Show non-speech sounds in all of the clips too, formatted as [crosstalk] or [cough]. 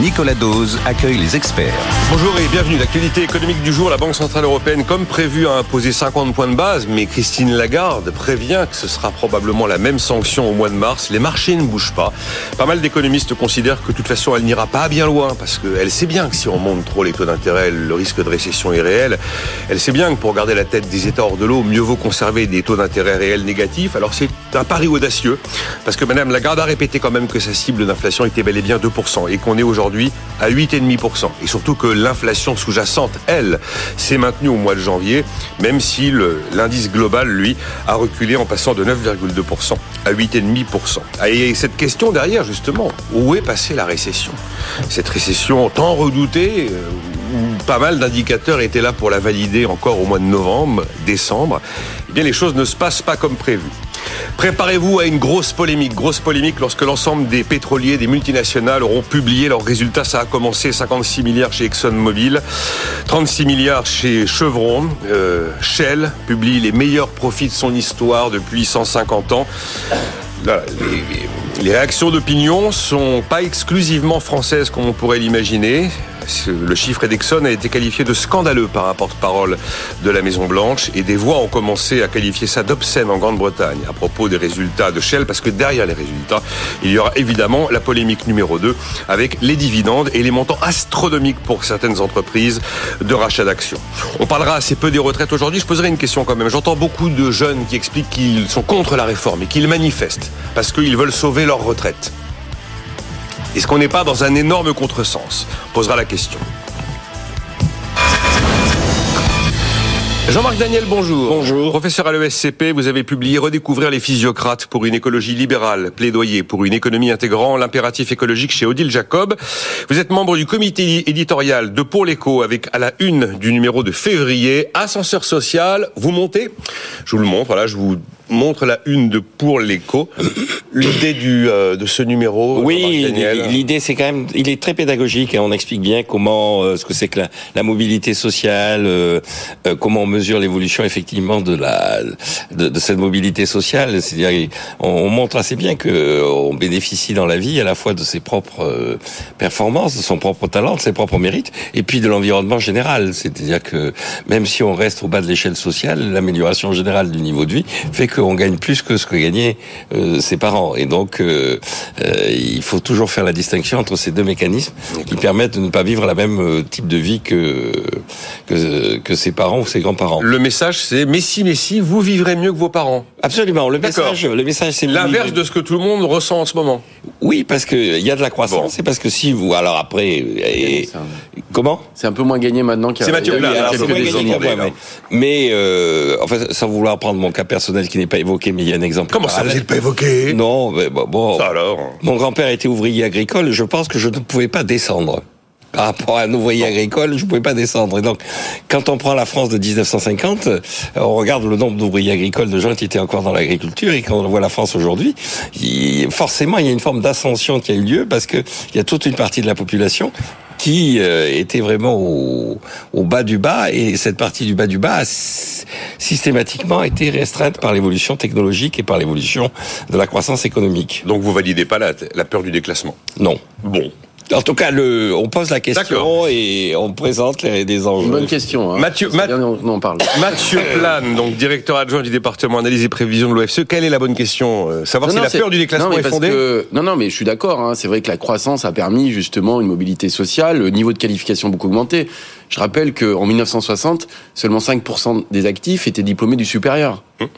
Nicolas Dose accueille les experts. Bonjour et bienvenue. L'actualité économique du jour, la Banque Centrale Européenne, comme prévu, a imposé 50 points de base, mais Christine Lagarde prévient que ce sera probablement la même sanction au mois de mars. Les marchés ne bougent pas. Pas mal d'économistes considèrent que de toute façon, elle n'ira pas bien loin, parce qu'elle sait bien que si on monte trop les taux d'intérêt, le risque de récession est réel. Elle sait bien que pour garder la tête des États hors de l'eau, mieux vaut conserver des taux d'intérêt réels négatifs. Alors c'est un pari audacieux, parce que Madame Lagarde a répété quand même que sa cible d'inflation était bel et bien 2%, et qu'on est aujourd'hui aujourd'hui à 8,5%. Et surtout que l'inflation sous-jacente, elle, s'est maintenue au mois de janvier, même si l'indice global, lui, a reculé en passant de 9,2% à 8,5%. Ah, et cette question derrière, justement, où est passée la récession? Cette récession tant redoutée, euh, où pas mal d'indicateurs étaient là pour la valider encore au mois de novembre, décembre, eh bien les choses ne se passent pas comme prévu. Préparez-vous à une grosse polémique, grosse polémique lorsque l'ensemble des pétroliers, des multinationales auront publié leurs résultats. Ça a commencé 56 milliards chez ExxonMobil, 36 milliards chez Chevron. Euh, Shell publie les meilleurs profits de son histoire depuis 150 ans. les, les réactions d'opinion sont pas exclusivement françaises comme on pourrait l'imaginer. Le chiffre Edexon a été qualifié de scandaleux par un porte-parole de la Maison-Blanche et des voix ont commencé à qualifier ça d'obscène en Grande-Bretagne à propos des résultats de Shell parce que derrière les résultats, il y aura évidemment la polémique numéro 2 avec les dividendes et les montants astronomiques pour certaines entreprises de rachat d'actions. On parlera assez peu des retraites aujourd'hui. Je poserai une question quand même. J'entends beaucoup de jeunes qui expliquent qu'ils sont contre la réforme et qu'ils manifestent parce qu'ils veulent sauver leur retraite. Est-ce qu'on n'est pas dans un énorme contresens On posera la question. Jean-Marc Daniel, bonjour. Bonjour. Professeur à l'ESCP, vous avez publié Redécouvrir les physiocrates pour une écologie libérale, plaidoyer pour une économie intégrant l'impératif écologique chez Odile Jacob. Vous êtes membre du comité éditorial de Pour l'écho avec à la une du numéro de février, ascenseur social, vous montez Je vous le montre, voilà, je vous montre la une de Pour l'écho. L'idée du euh, de ce numéro. Oui, l'idée c'est quand même, il est très pédagogique et on explique bien comment euh, ce que c'est que la, la, mobilité sociale, euh, comment on mesure l'évolution effectivement de la de, de cette mobilité sociale. C'est-à-dire on, on, montre assez bien que on bénéficie dans la vie à la fois de ses propres performances, de son propre talent, de ses propres mérites, et puis de l'environnement général. C'est-à-dire que même si on reste au bas de l'échelle sociale, l'amélioration générale du niveau de vie fait qu'on gagne plus que ce que gagnaient ses parents. Et donc, euh, euh, il faut toujours faire la distinction entre ces deux mécanismes qui permettent de ne pas vivre la même euh, type de vie que, que, que ses parents ou ses grands-parents. Le message, c'est Messi, Messi, vous vivrez mieux que vos parents. Absolument. Le message, le message, c'est l'inverse de ce que tout le monde ressent en ce moment. Oui, parce qu'il y a de la croissance. C'est parce que si vous, alors après, et... comment? C'est un peu moins gagné maintenant qu'il y a, Mathieu il y a, quelques années. Mais, mais euh, enfin, sans vouloir prendre mon cas personnel qui n'est pas évoqué, mais il y a un exemple. Comment ça, vous n'êtes pas évoqué? Non, bon, Ça alors? Mon grand-père était ouvrier agricole. Je pense que je ne pouvais pas descendre par rapport à un ouvrier agricole, je ne pouvais pas descendre. Et donc, quand on prend la France de 1950, on regarde le nombre d'ouvriers agricoles, de gens qui étaient encore dans l'agriculture, et quand on voit la France aujourd'hui, forcément, il y a une forme d'ascension qui a eu lieu parce que il y a toute une partie de la population qui euh, était vraiment au, au, bas du bas et cette partie du bas du bas a systématiquement été restreinte par l'évolution technologique et par l'évolution de la croissance économique. Donc vous validez pas la, la peur du déclassement? Non. Bon. En tout cas, le, on pose la question et on présente les, des enjeux. Bonne question. Hein. Mathieu, on en parle. Mathieu Plane, donc directeur adjoint du département analyse et prévision de l'OFCE. Quelle est la bonne question euh, Savoir si la peur du déclassement est fondée Non, non, mais je suis d'accord. Hein. C'est vrai que la croissance a permis justement une mobilité sociale, le niveau de qualification beaucoup augmenté. Je rappelle qu'en 1960, seulement 5% des actifs étaient diplômés du supérieur. Hum.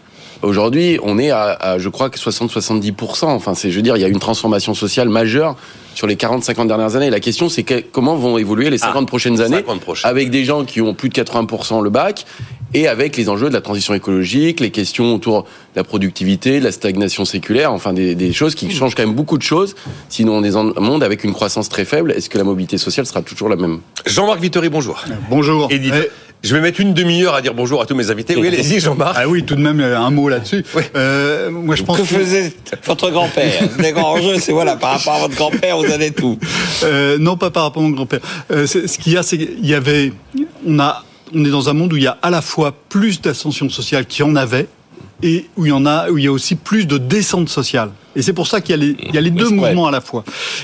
Aujourd'hui, on est à, à je crois que 60-70%. Enfin, c'est, je veux dire, il y a une transformation sociale majeure sur les 40-50 dernières années. La question, c'est que- comment vont évoluer les 50 Ah, prochaines années 50 prochaines. avec des gens qui ont plus de 80% le bac et avec les enjeux de la transition écologique, les questions autour de la productivité, de la stagnation séculaire, enfin des, des choses qui changent quand même beaucoup de choses. Sinon, on est dans un monde avec une croissance très faible. Est-ce que la mobilité sociale sera toujours la même? Jean-Marc Vittori, bonjour. Bonjour. Éditeur. Je vais mettre une demi-heure à dire bonjour à tous mes invités. Oui, allez-y, Jean-Marc. ah oui, tout de même un mot là-dessus. Euh, moi, je pense Que que faisait votre grand-père [laughs] Les grands enjeux, c'est voilà, par rapport à votre grand-père, vous avez tout. Euh, non, pas par rapport à mon grand-père. Euh, c'est- ce qu'il y a, c'est qu'il y avait, on a, on est dans un monde où il y a à la fois plus d'ascension sociale qu'il y en avait et où il y en a, où il y a aussi plus de descente sociale. Et c'est pour ça qu'il y a les, il y a les deux mouvements à la fois.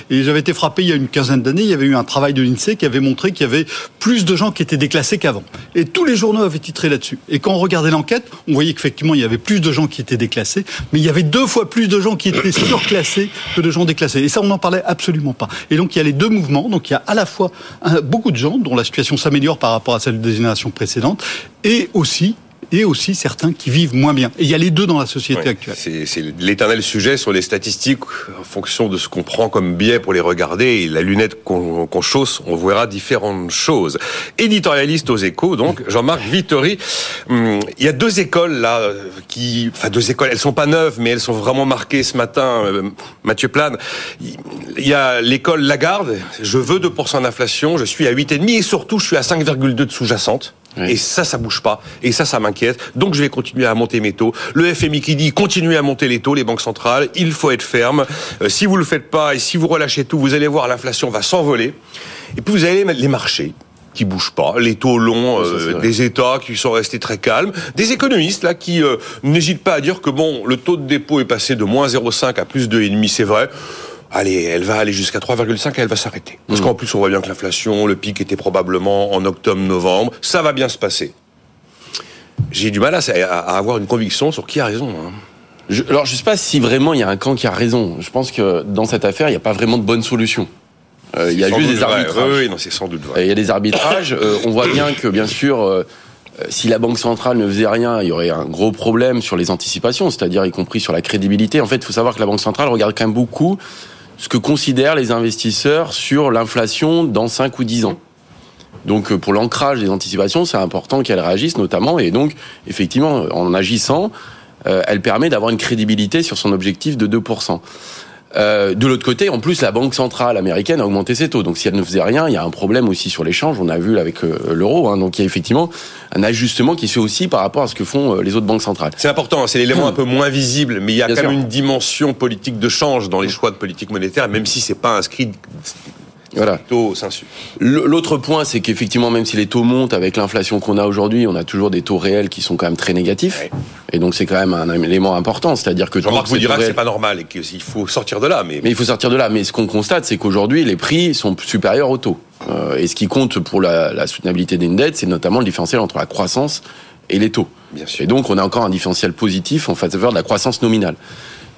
Et j'avais été frappé il y a une quinzaine d'années, il y avait eu un travail de l'INSEE qui avait montré qu'il y avait plus de gens qui étaient déclassés qu'avant. Et tous les journaux avaient titré là-dessus. Et quand on regardait l'enquête, on voyait qu'effectivement il y avait plus de gens qui étaient déclassés, mais il y avait deux fois plus de gens qui étaient [coughs] surclassés que de gens déclassés. Et ça, on n'en parlait absolument pas. Et donc il y a les deux mouvements. Donc il y a à la fois un- beaucoup de gens dont la situation s'améliore par rapport à celle des générations précédentes, et aussi et aussi certains qui vivent moins bien. Et il y a les deux dans la société Ouais, actuelle. C'est c'est l'éternel sujet sur les statistiques. En fonction de ce qu'on prend comme biais pour les regarder et la lunette qu'on qu'on chausse, on verra différentes choses. Éditorialiste aux échos, donc, Jean-Marc Vittori. Hum, Il y a deux écoles là, qui, enfin deux écoles, elles sont pas neuves, mais elles sont vraiment marquées ce matin. euh, Mathieu Plane, il y a l'école Lagarde. Je veux 2% d'inflation, je suis à 8,5 et surtout je suis à 5,2 de sous-jacente. Oui. Et ça, ça bouge pas. Et ça, ça m'inquiète. Donc, je vais continuer à monter mes taux. Le FMI qui dit continuez à monter les taux, les banques centrales. Il faut être ferme. Euh, si vous le faites pas et si vous relâchez tout, vous allez voir l'inflation va s'envoler. Et puis, vous allez mettre les marchés qui bougent pas, les taux longs ça, euh, des États qui sont restés très calmes, des économistes là qui euh, n'hésitent pas à dire que bon, le taux de dépôt est passé de moins 0,5 à plus 2,5, c'est vrai. Allez, elle va aller jusqu'à 3,5 et elle va s'arrêter. Mmh. Parce qu'en plus, on voit bien que l'inflation, le pic était probablement en octobre-novembre. Ça va bien se passer. J'ai du mal à, à avoir une conviction sur qui a raison. hein. Je, alors, je sais pas si vraiment il y a un camp qui a raison. Je pense que dans cette affaire, il n'y a pas vraiment de bonne solution. Euh, il y a juste des arbitrages. Oui, oui, non, c'est sans doute vrai. Il y a des arbitrages. Euh, on voit bien que, bien sûr, euh, si la Banque centrale ne faisait rien, il y aurait un gros problème sur les anticipations, c'est-à-dire y compris sur la crédibilité. En fait, il faut savoir que la Banque centrale regarde quand même beaucoup ce que considèrent les investisseurs sur l'inflation dans 5 ou 10 ans. Donc, euh, pour l'ancrage des anticipations, c'est important qu'elle réagisse notamment. Et donc, effectivement, en agissant, euh, elle permet d'avoir une crédibilité sur son objectif de 2%. Euh, de l'autre côté, en plus, la Banque centrale américaine a augmenté ses taux. Donc, si elle ne faisait rien, il y a un problème aussi sur l'échange. On a vu avec euh, l'euro. Hein. Donc, il y a effectivement un ajustement qui se fait aussi par rapport à ce que font euh, les autres banques centrales. C'est important, hein, c'est l'élément un peu moins visible, mais il y a Bien quand même une dimension politique de change dans les choix de politique monétaire, même si c'est pas inscrit Voilà. taux sensu. L'autre point, c'est qu'effectivement, même si les taux montent avec l'inflation qu'on a aujourd'hui, on a toujours des taux réels qui sont quand même très négatifs. Ouais. Et donc, c'est quand même un élément important. C'est-à-dire que Jean-Marc vous dira que c'est pas normal et qu'il faut sortir de là, mais, Mais il faut sortir de là. Mais ce qu'on constate, c'est qu'aujourd'hui, les prix sont supérieurs aux taux. Euh, et ce qui compte pour la, la soutenabilité d'une dette, c'est notamment le différentiel entre la croissance et les taux. bien sûr. Et donc, on a encore un différentiel positif en faveur de la croissance nominale.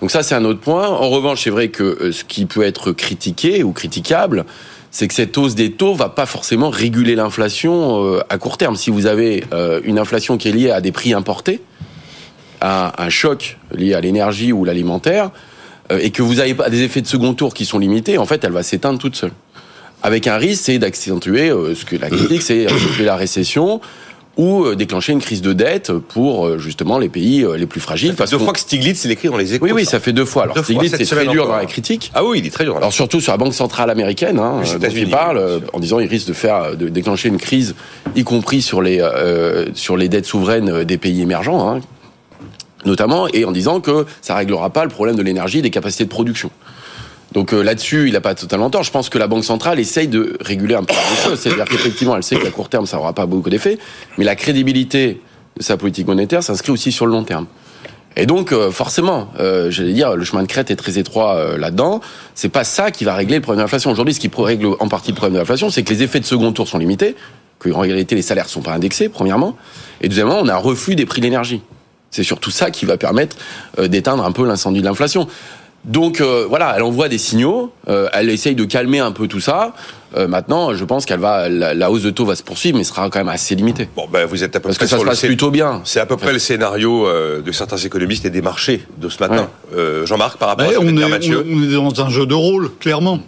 Donc ça, c'est un autre point. En revanche, c'est vrai que euh, ce qui peut être critiqué ou critiquable, c'est que cette hausse des taux va pas forcément réguler l'inflation euh, à court terme. Si vous avez euh, une inflation qui est liée à des prix importés, à un choc lié à l'énergie ou l'alimentaire, et que vous n'avez pas des effets de second tour qui sont limités, en fait, elle va s'éteindre toute seule. Avec un risque, c'est d'accentuer ce que la critique, c'est la récession ou euh, déclencher une crise de dette pour euh, justement les pays euh, les plus fragiles. Parce deux qu'on- fois que Stiglitz l'écrit dans les échos. oui, oui, ça fait deux fois. Alors Deux Stiglitz, c'est très dur encore. dans la critique. Ah oui, il est très dur. Alors surtout sur la banque centrale américaine, hein, dont il parle, en disant il risque de faire, de déclencher une crise, y compris sur les euh, sur les dettes souveraines des pays émergents, hein, notamment, et en disant que ça réglera pas le problème de l'énergie et des capacités de production. Donc euh, là-dessus, il n'a pas totalement tort. Je pense que la Banque centrale essaye de réguler un peu les choses. C'est-à-dire qu'effectivement, elle sait qu'à court terme, ça n'aura pas beaucoup d'effet, mais la crédibilité de sa politique monétaire s'inscrit aussi sur le long terme. Et donc, euh, forcément, euh, j'allais dire, le chemin de crête est très étroit euh, là-dedans. C'est pas ça qui va régler le problème de l'inflation. Aujourd'hui, ce qui règle en partie le problème de l'inflation, c'est que les effets de second tour sont limités, que en réalité les salaires sont pas indexés, premièrement, et deuxièmement, on a un reflux des prix de l'énergie. C'est surtout ça qui va permettre euh, d'éteindre un peu l'incendie de l'inflation. Donc euh, voilà, elle envoie des signaux, euh, elle essaye de calmer un peu tout ça. Euh, maintenant, je pense qu'elle va, la, la hausse de taux va se poursuivre, mais sera quand même assez limitée. Bon, ben, vous êtes à peu Parce près que ça sur se le passe plutôt bien. C'est à peu près le scénario euh, de certains économistes et des marchés de ce matin. Euh, Jean-Marc, par rapport Ouais, à ce est, on est dans un jeu de rôle, clairement.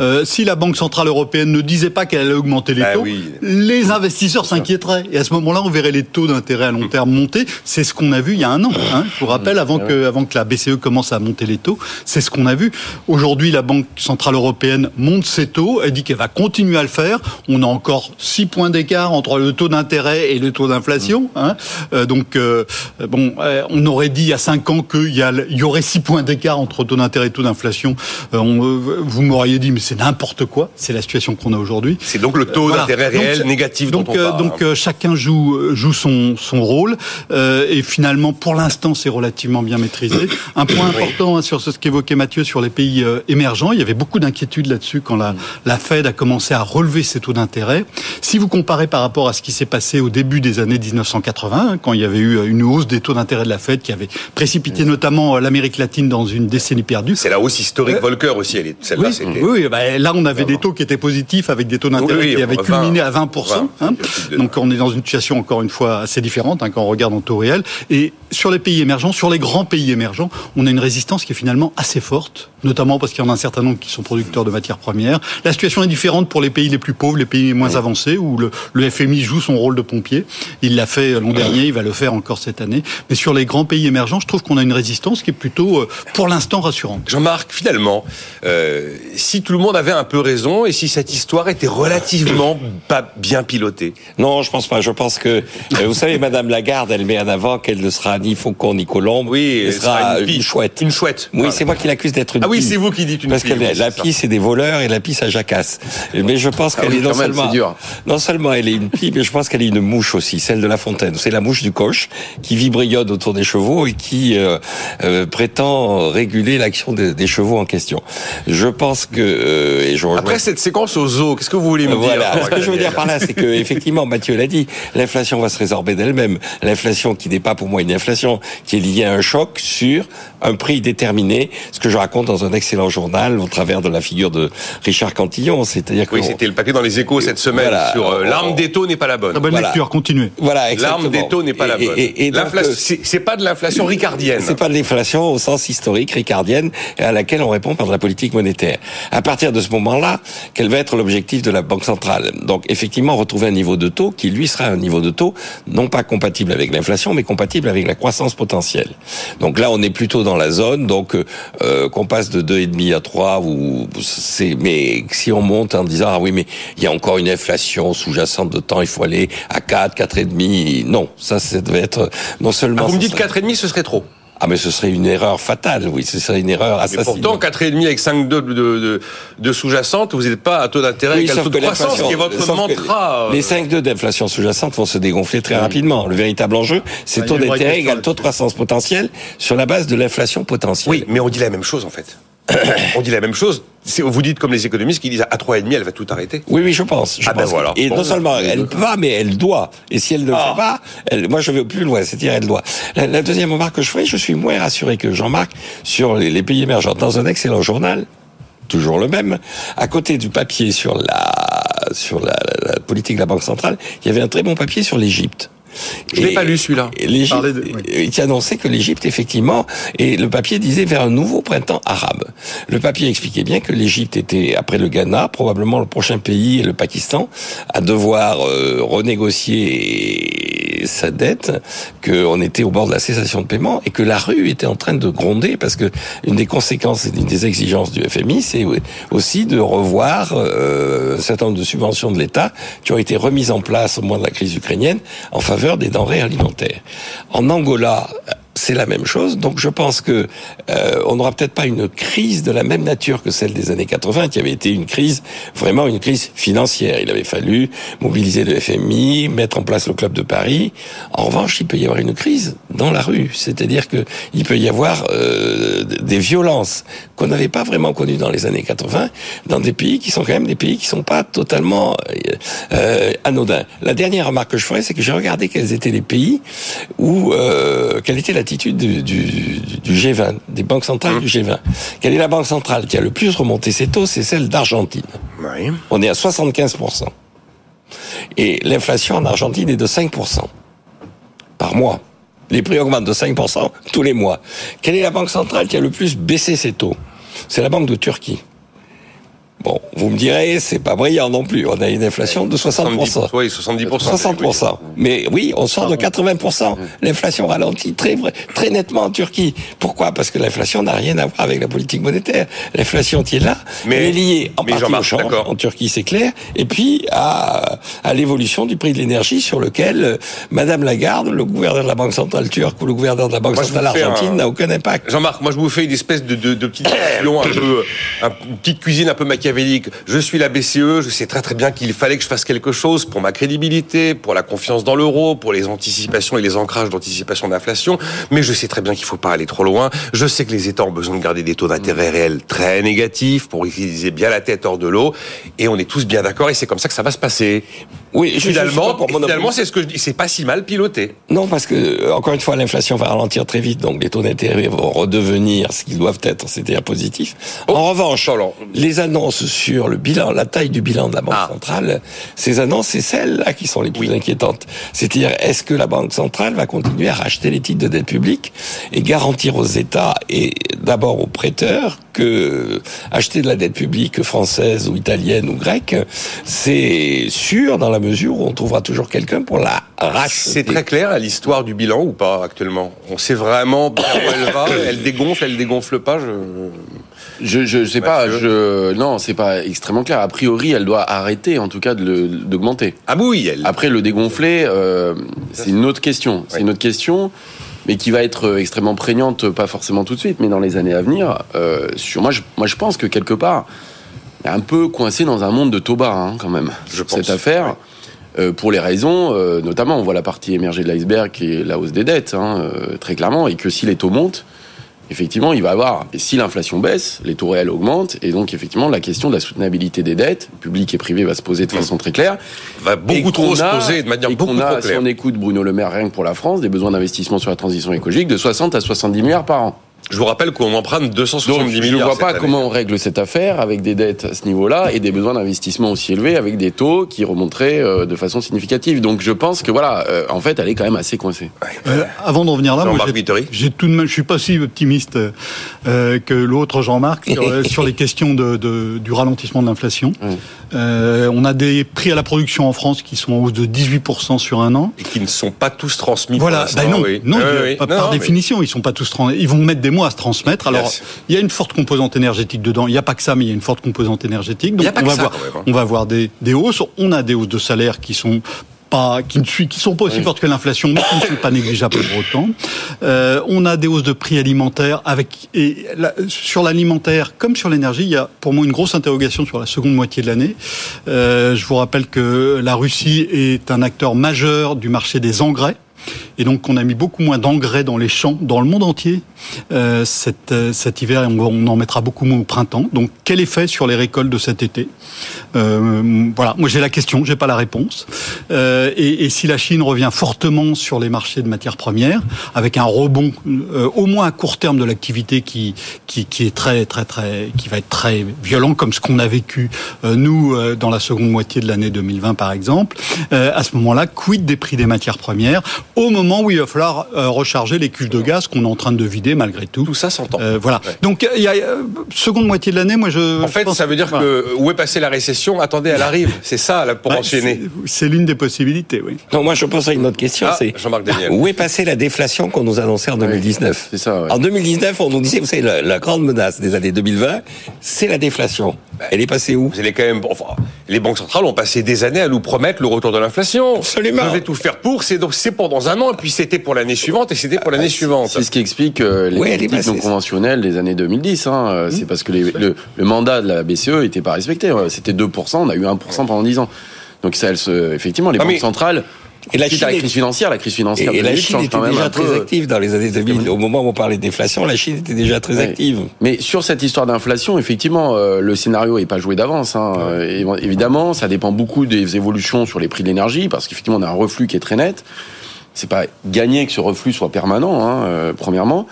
Euh, si la Banque Centrale Européenne ne disait pas qu'elle allait augmenter les Bah taux, oui. les investisseurs s'inquiéteraient. Et à ce moment-là, on verrait les taux d'intérêt à long terme monter. C'est ce qu'on a vu il y a un an. Hein. Je vous rappelle, avant que, avant que la BCE commence à monter les taux, c'est ce qu'on a vu. Aujourd'hui, la Banque Centrale Européenne monte ses taux. Elle dit qu'elle va continuer à le faire. On a encore 6 points d'écart entre le taux d'intérêt et le taux d'inflation. Hein. Euh, donc, euh, bon, euh, on aurait dit il y a 5 ans qu'il y, y aurait 6 points d'écart entre taux d'intérêt et taux d'inflation. Euh, euh, vous m'auriez dit, mais c'est n'importe quoi. C'est la situation qu'on a aujourd'hui. C'est donc le taux Voilà. d'intérêt Donc, réel négatif donc, dont on euh, parle. donc euh, chacun joue euh, joue son son rôle euh, et finalement pour l'instant c'est relativement bien maîtrisé. Un point important hein, sur ce qu'évoquait Mathieu sur les pays euh, émergents, il y avait beaucoup d'inquiétudes là-dessus quand la la Fed a commencé à relever ses taux d'intérêt. Si vous comparez par rapport à ce qui s'est passé au début des années 1980 hein, quand il y avait eu euh, une hausse des taux d'intérêt de la Fed qui avait précipité notamment euh, l'Amérique latine dans une décennie perdue. C'est la hausse historique Euh, Volcker aussi. Elle est, celle-là, Oui, c'était. oui, oui, bah, là on avait des taux qui étaient positifs avec des taux d'intérêt Oui, oui, qui avaient 20, culminé à 20%. 20, hein. Donc on est dans une situation encore une fois assez différente hein, quand on regarde en taux réel. Et sur les pays émergents, sur les grands pays émergents, on a une résistance qui est finalement assez forte, notamment parce qu'il y en a un certain nombre qui sont producteurs de matières premières. La situation est différente pour les pays les plus pauvres, les pays moins avancés, où le, le FMI joue son rôle de pompier. Il l'a fait l'an dernier, il va le faire encore cette année. Mais sur les grands pays émergents, je trouve qu'on a une résistance qui est plutôt, euh, pour l'instant, rassurante. Jean-Marc, finalement, euh, si tout le monde avait un peu raison et si cette histoire était relativement pas bien pilotée. Non, je pense pas. Je pense que, euh, vous savez, Madame Lagarde, elle met en avant qu'elle ne sera ni faucon ni colombe. Oui, elle sera une chouette. Une chouette. Oui, Voilà. c'est moi qui l'accuse d'être une Ah oui, c'est vous qui dites une Parce pie, que oui, la, pie, c'est des voleurs et la pie, ça jacasse. Mais je pense Ah qu'elle oui, est non même, seulement, dur. non seulement elle est une pie, mais je pense qu'elle est une mouche aussi, celle de La Fontaine. C'est la mouche du coche qui vibrionne autour des chevaux et qui euh, euh, prétend réguler l'action des, des chevaux en question. Je pense que euh, et je rejoins- Après cette séquence au zoo, qu'est-ce que vous voulez me voilà. dire Ce que je veux dire par là, c'est que effectivement, Mathieu l'a dit, l'inflation va se résorber d'elle-même. L'inflation qui n'est pas pour moi une inflation, qui est liée à un choc sur un prix déterminé. Ce que je raconte dans un excellent journal au travers de la figure de Richard Cantillon, c'est-à-dire que Oui, c'était le papier dans les échos cette semaine Voilà. sur euh, l'arme des taux n'est pas la bonne. Bonne Voilà. lecture, continuez. voilà. L'arme des taux n'est pas la Et- bonne. et- et L'inflation- euh, c'est c'est pas de l'inflation ricardienne. C'est pas de l'inflation au sens historique, ricardienne, à laquelle on répond par de la politique monétaire. À partir de ce moment-là, quel va être l'objectif de la Banque centrale Donc, effectivement, retrouver un niveau de taux qui, lui, sera un niveau de taux non pas compatible avec l'inflation, mais compatible avec la croissance potentielle. Donc là, on est plutôt dans la zone, donc euh, euh, qu'on passe de 2,5 à 3, ou c'est. Mais si on monte en disant ah oui, mais il y a encore une inflation sous-jacente de temps, il faut aller à 4, 4,5, non, ça, ça devait être non seulement. Ah, vous me dites serait- 4,5, ce serait trop. Ah mais ce serait une erreur fatale, oui, ce serait une erreur Mais assassine. pourtant, 4,5 avec 5 de, de, de, de sous-jacente, vous n'êtes pas à taux d'intérêt Oui, égal sauf taux de croissance, qui est votre mantra. euh, Les 5,2 d'inflation sous-jacente vont se dégonfler très rapidement. Le véritable enjeu, c'est Ah, taux d'intérêt égal taux de croissance potentielle sur la base de l'inflation potentielle. Oui, mais on dit la même chose en fait. [coughs] on dit la même chose. Vous dites comme les économistes qui disent à 3,5, elle va tout arrêter. Oui, oui, je pense. Je Ah ben pense voilà. Et Bon, non seulement elle va, mais elle doit. Et si elle ne le Ah. fait pas, elle, moi je vais plus loin, c'est-à-dire elle doit. La, la deuxième remarque que je ferai, je suis moins rassuré que Jean-Marc sur les, les pays émergents. Dans un excellent journal, toujours le même, à côté du papier sur la sur la, la- la politique de la Banque centrale, il y avait un très bon papier sur l'Égypte. Je l'ai pas lu, celui-là. L'Égypte, oui. euh, qui annonçait que l'Égypte, effectivement, et le papier disait vers un nouveau printemps arabe. Le papier expliquait bien que l'Égypte était, après le Ghana, probablement le prochain pays, et le Pakistan, à devoir euh, renégocier sa dette, qu'on était au bord de la cessation de paiement, et que la rue était en train de gronder, parce que une des conséquences et des exigences du FMI, c'est aussi de revoir euh, un certain nombre de subventions de l'État qui ont été remises en place au moment de la crise ukrainienne en faveur des denrées alimentaires. En Angola, c'est la même chose. Donc je pense que euh, on n'aura peut-être pas une crise de la même nature que celle des années 80, qui avait été une crise vraiment une crise financière. Il avait fallu mobiliser le FMI, mettre en place le club de Paris. En revanche, il peut y avoir une crise dans la rue, c'est-à-dire que il peut y avoir euh, des violences qu'on n'avait pas vraiment connues dans les années 80 dans des pays qui sont quand même des pays qui sont pas totalement euh, euh, anodins. La dernière remarque que je ferai, c'est que j'ai regardé quels étaient les pays où euh, quelle était l'attitude du, du, du G20, des banques centrales du G20. Quelle est la banque centrale qui a le plus remonté ses taux? C'est celle d'Argentine. Oui. On est à 75%. Et l'inflation en Argentine est de 5% par mois. Les prix augmentent de 5% tous les mois. Quelle est la banque centrale qui a le plus baissé ses taux? C'est la Banque de Turquie. Bon, vous me direz, c'est pas brillant non plus. On a une inflation de 60%. Oui, 70%. 60%. Mais oui, on sort de 80%. L'inflation ralentit très, très nettement en Turquie. Pourquoi? Parce que l'inflation n'a rien à voir avec la politique monétaire. L'inflation qui est là, Mais- elle est liée en partie au change, en Turquie, c'est clair, et puis à, à l'évolution du prix de l'énergie sur lequel euh, Madame Lagarde, le gouverneur de la Banque centrale turque ou le gouverneur de la Banque Moi, centrale argentine un- n'a aucun impact. Jean-Marc, moi je vous fais une espèce de, de, de petite [coughs] un peu, un- une petite cuisine un peu machiavélique. Je suis la BCE, je sais très très bien qu'il fallait que je fasse quelque chose pour ma crédibilité, pour la confiance dans l'euro, pour les anticipations et les ancrages d'anticipation d'inflation, mais je sais très bien qu'il faut pas aller trop loin. Je sais que les États ont besoin de garder des taux d'intérêt réels très négatifs pour utiliser bien la tête hors de l'eau, et on est tous bien d'accord, et c'est comme ça que ça va se passer. Oui, je- Finalement, pour c'est ce que je dis, c'est pas si mal piloté. Non, parce que encore une fois, l'inflation va ralentir très vite, donc les taux d'intérêt vont redevenir ce qu'ils doivent être, c'est-à-dire positifs. Oh, en revanche, alors. les annonces sur le bilan, la taille du bilan de la Banque Ah. centrale, ces annonces, c'est celles-là qui sont les plus inquiétantes. C'est-à-dire, est-ce que la Banque centrale va continuer à racheter les titres de dette publique et garantir aux États et d'abord aux prêteurs que acheter de la dette publique française ou italienne ou grecque, c'est sûr dans la mesure où on trouvera toujours quelqu'un pour la racheter. C'est très clair à l'histoire du bilan ou pas actuellement? On sait vraiment où elle va, [coughs] elle dégonfle, elle dégonfle pas. Je... Je, je sais pas, je, non, c'est pas extrêmement clair. A priori, elle doit arrêter, en tout cas, d'augmenter. Ah bah oui, elle. Après, le dégonfler, euh, c'est une autre question. C'est Ouais. une autre question, mais qui va être euh, extrêmement prégnante, pas forcément tout de suite, mais dans les années à venir. Euh, sur moi, je, moi, je pense que quelque part, un peu coincé dans un monde de taux bas, hein, quand même. Je pense, Cette affaire. Pour les raisons, euh, notamment, on voit la partie émergée de l'iceberg qui est la hausse des dettes, hein, euh, très clairement, et que si les taux montent, effectivement, il va y avoir, et si l'inflation baisse, les taux réels augmentent, et donc effectivement, la question de la soutenabilité des dettes, publiques et privées, va se poser de façon très claire. va beaucoup trop se poser de manière et beaucoup qu'on a, trop Si on écoute Bruno Le Maire, rien que pour la France, des besoins d'investissement sur la transition écologique de 60 à 70 milliards par an. Je vous rappelle qu'on emprunte Donc, 270 je ne vois pas année. comment on règle cette affaire avec des dettes à ce niveau-là et des besoins d'investissement aussi élevés avec des taux qui remonteraient euh, de façon significative. Donc, je pense que voilà, euh, en fait, elle est quand même assez coincée. Euh, avant d'en revenir là, moi, Jean-Marc j'ai- tout de même, je suis pas si optimiste euh, que l'autre Jean-Marc sur, sur les questions de, de- du ralentissement de l'inflation. Oui. Euh, on a des prix à la production en France qui sont en hausse de 18% sur un an. Et qui ne sont pas tous transmis. Voilà, l'instant, ben non, oui. non, Oui, il- oui. pas- Non, par non, mais- définition, ils sont pas tous trans- ils vont mettre des mois à se transmettre. Alors, Yes. il y a une forte composante énergétique dedans. Il n'y a pas que ça, mais il y a une forte composante énergétique. Donc, on va voir, on va des, des hausses. On a des hausses de salaire qui sont pas, qui ne qui sont pas aussi fortes que l'inflation, mais qui ne sont pas négligeables pour autant. Euh, on a des hausses de prix alimentaires avec et la- sur l'alimentaire comme sur l'énergie, il y a pour moi une grosse interrogation sur la seconde moitié de l'année. Euh, je vous rappelle que la Russie est un acteur majeur du marché des engrais. Et donc, on a mis beaucoup moins d'engrais dans les champs, dans le monde entier, euh, cet, euh, cet hiver, et on, en mettra beaucoup moins au printemps. Donc, quel effet sur les récoltes de cet été? Euh, Voilà, moi j'ai la question, j'ai pas la réponse. Euh, et, et si la Chine revient fortement sur les marchés de matières premières, avec un rebond, euh, au moins à court terme de l'activité qui, qui qui est très très très, qui va être très violent, comme ce qu'on a vécu nous dans la seconde moitié de l'année 2020 par exemple. À ce moment-là, quid des prix des matières premières? Au moment où il va falloir euh, recharger les cuves de gaz qu'on est en train de vider malgré tout. Tout ça s'entend. Euh, voilà. Ouais. Donc il y a euh, seconde moitié de l'année, moi je. En je fait, pense- ça veut dire voilà. que où est passée la récession Attendez, elle arrive. [laughs] C'est ça, là, pour Ouais, enchaîner. c'est- l'une des possibilités, oui. Non, moi je pose à une autre question, Ah, c'est Jean-Marc Daniel. où est passée la déflation qu'on nous annonçait en 2019 C'est ça, ouais. En 2019, on nous disait, vous savez, la, la grande menace des années 2020, c'est la déflation. Elle est passée où? Vous allez quand même. Enfin, les banques centrales ont passé des années à nous promettre le retour de l'inflation. Absolument. Je vais tout faire pour. C'est donc c'est pour dans un an, et puis c'était pour l'année suivante, et c'était pour l'année suivante. C'est ce qui explique euh, les est politiques non conventionnelles des années 2010. Hein. Euh, C'est parce que les- le, le mandat de la BCE était pas respecté. Ouais, C'était 2%, on a eu 1% pendant 10 ans. Donc ça, elle se, effectivement, les Ah, banques centrales. Et la à la Chine crise est- financière, la crise financière Et, la 2008 Chine était quand même déjà très peu. active dans les années 2000. Au moment où on parlait d'inflation, la Chine était déjà très Ouais. active. Mais sur cette histoire d'inflation, effectivement, euh, le scénario est pas joué d'avance. Hein. Euh, évi- évidemment, ça dépend beaucoup des évolutions sur les prix de l'énergie, parce qu'effectivement, on a un reflux qui est très net. C'est pas gagné que ce reflux soit permanent, hein, euh, premièrement.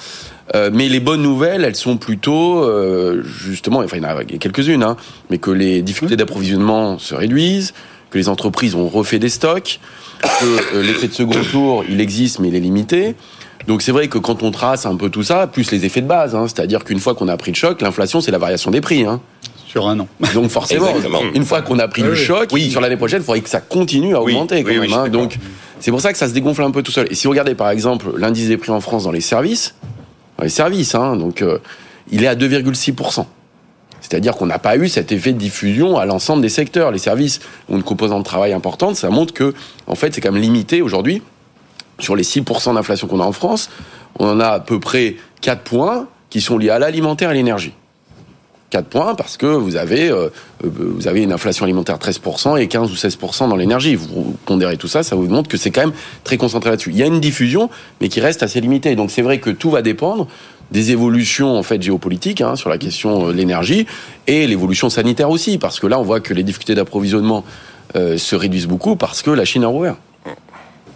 Euh, mais les bonnes nouvelles, elles sont plutôt euh, justement, enfin il y en a quelques-unes, hein, mais que les difficultés d'approvisionnement se réduisent, que les entreprises ont refait des stocks, que euh, l'effet de second tour, il existe mais il est limité. Donc c'est vrai que quand on trace un peu tout ça, plus les effets de base, hein, c'est-à-dire qu'une fois qu'on a pris le choc, l'inflation c'est la variation des prix. Hein. Sur un an. Donc forcément, Exactement. une fois qu'on a pris le Oui, choc, Oui. sur l'année prochaine, il faudrait que ça continue à Oui, augmenter quand oui, même. oui, hein. Donc c'est pour ça que ça se dégonfle un peu tout seul. Et si vous regardez par exemple l'indice des prix en France dans les services, dans les services, hein, donc euh, il est à 2,6%. C'est-à-dire qu'on n'a pas eu cet effet de diffusion à l'ensemble des secteurs. Les services ont une composante de travail importante. Ça montre que, en fait, c'est quand même limité aujourd'hui. Sur les 6% d'inflation qu'on a en France, on en a à peu près 4 points qui sont liés à l'alimentaire et l'énergie. 4 points parce que vous avez, euh, euh, vous avez une inflation alimentaire 13% et 15 ou 16% dans l'énergie. Vous pondérez tout ça, ça vous montre que c'est quand même très concentré là-dessus. Il y a une diffusion, mais qui reste assez limitée. Donc c'est vrai que tout va dépendre des évolutions en fait géopolitiques hein, sur la question euh, de l'énergie et l'évolution sanitaire aussi, parce que là on voit que les difficultés d'approvisionnement euh, se réduisent beaucoup parce que la Chine a rouvert.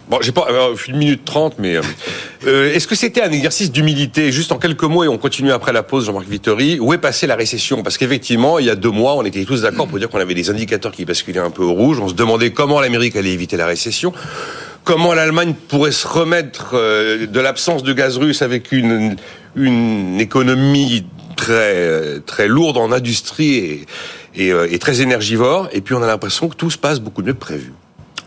Bon, j'ai pas euh, une minute trente, mais euh, euh, est-ce que c'était un exercice d'humilité? Juste en quelques mots, et on continue après la pause, Jean-Marc Vittori. Où est passée la récession? Parce qu'effectivement, il y a deux mois, on était tous d'accord pour dire qu'on avait des indicateurs qui basculaient un peu au rouge. On se demandait comment l'Amérique allait éviter la récession. Comment l'Allemagne pourrait se remettre euh, de l'absence de gaz russe avec une, une économie très, très lourde en industrie et, et très énergivore. Et puis on a l'impression que tout se passe beaucoup mieux que prévu.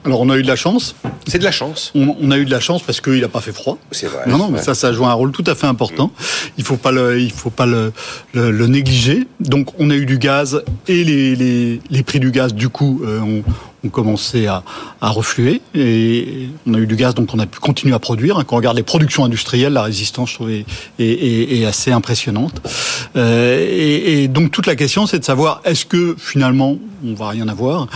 Alors on a eu de la chance. C'est de la chance. On, on a eu de la chance parce qu'il n'a pas fait froid. C'est vrai. Non, non, mais ça, ça joue un rôle tout à fait important. Il faut pas le, il faut pas le, le, le négliger. Donc, on a eu du gaz et les, les, les prix du gaz, du coup, euh, ont, ont commencé à, à refluer. Et on a eu du gaz, donc on a pu continuer à produire. Quand on regarde les productions industrielles, la résistance, je trouve, est, est, est- est assez impressionnante. Euh, et, et donc, toute la question, c'est de savoir est-ce que finalement, on va rien avoir,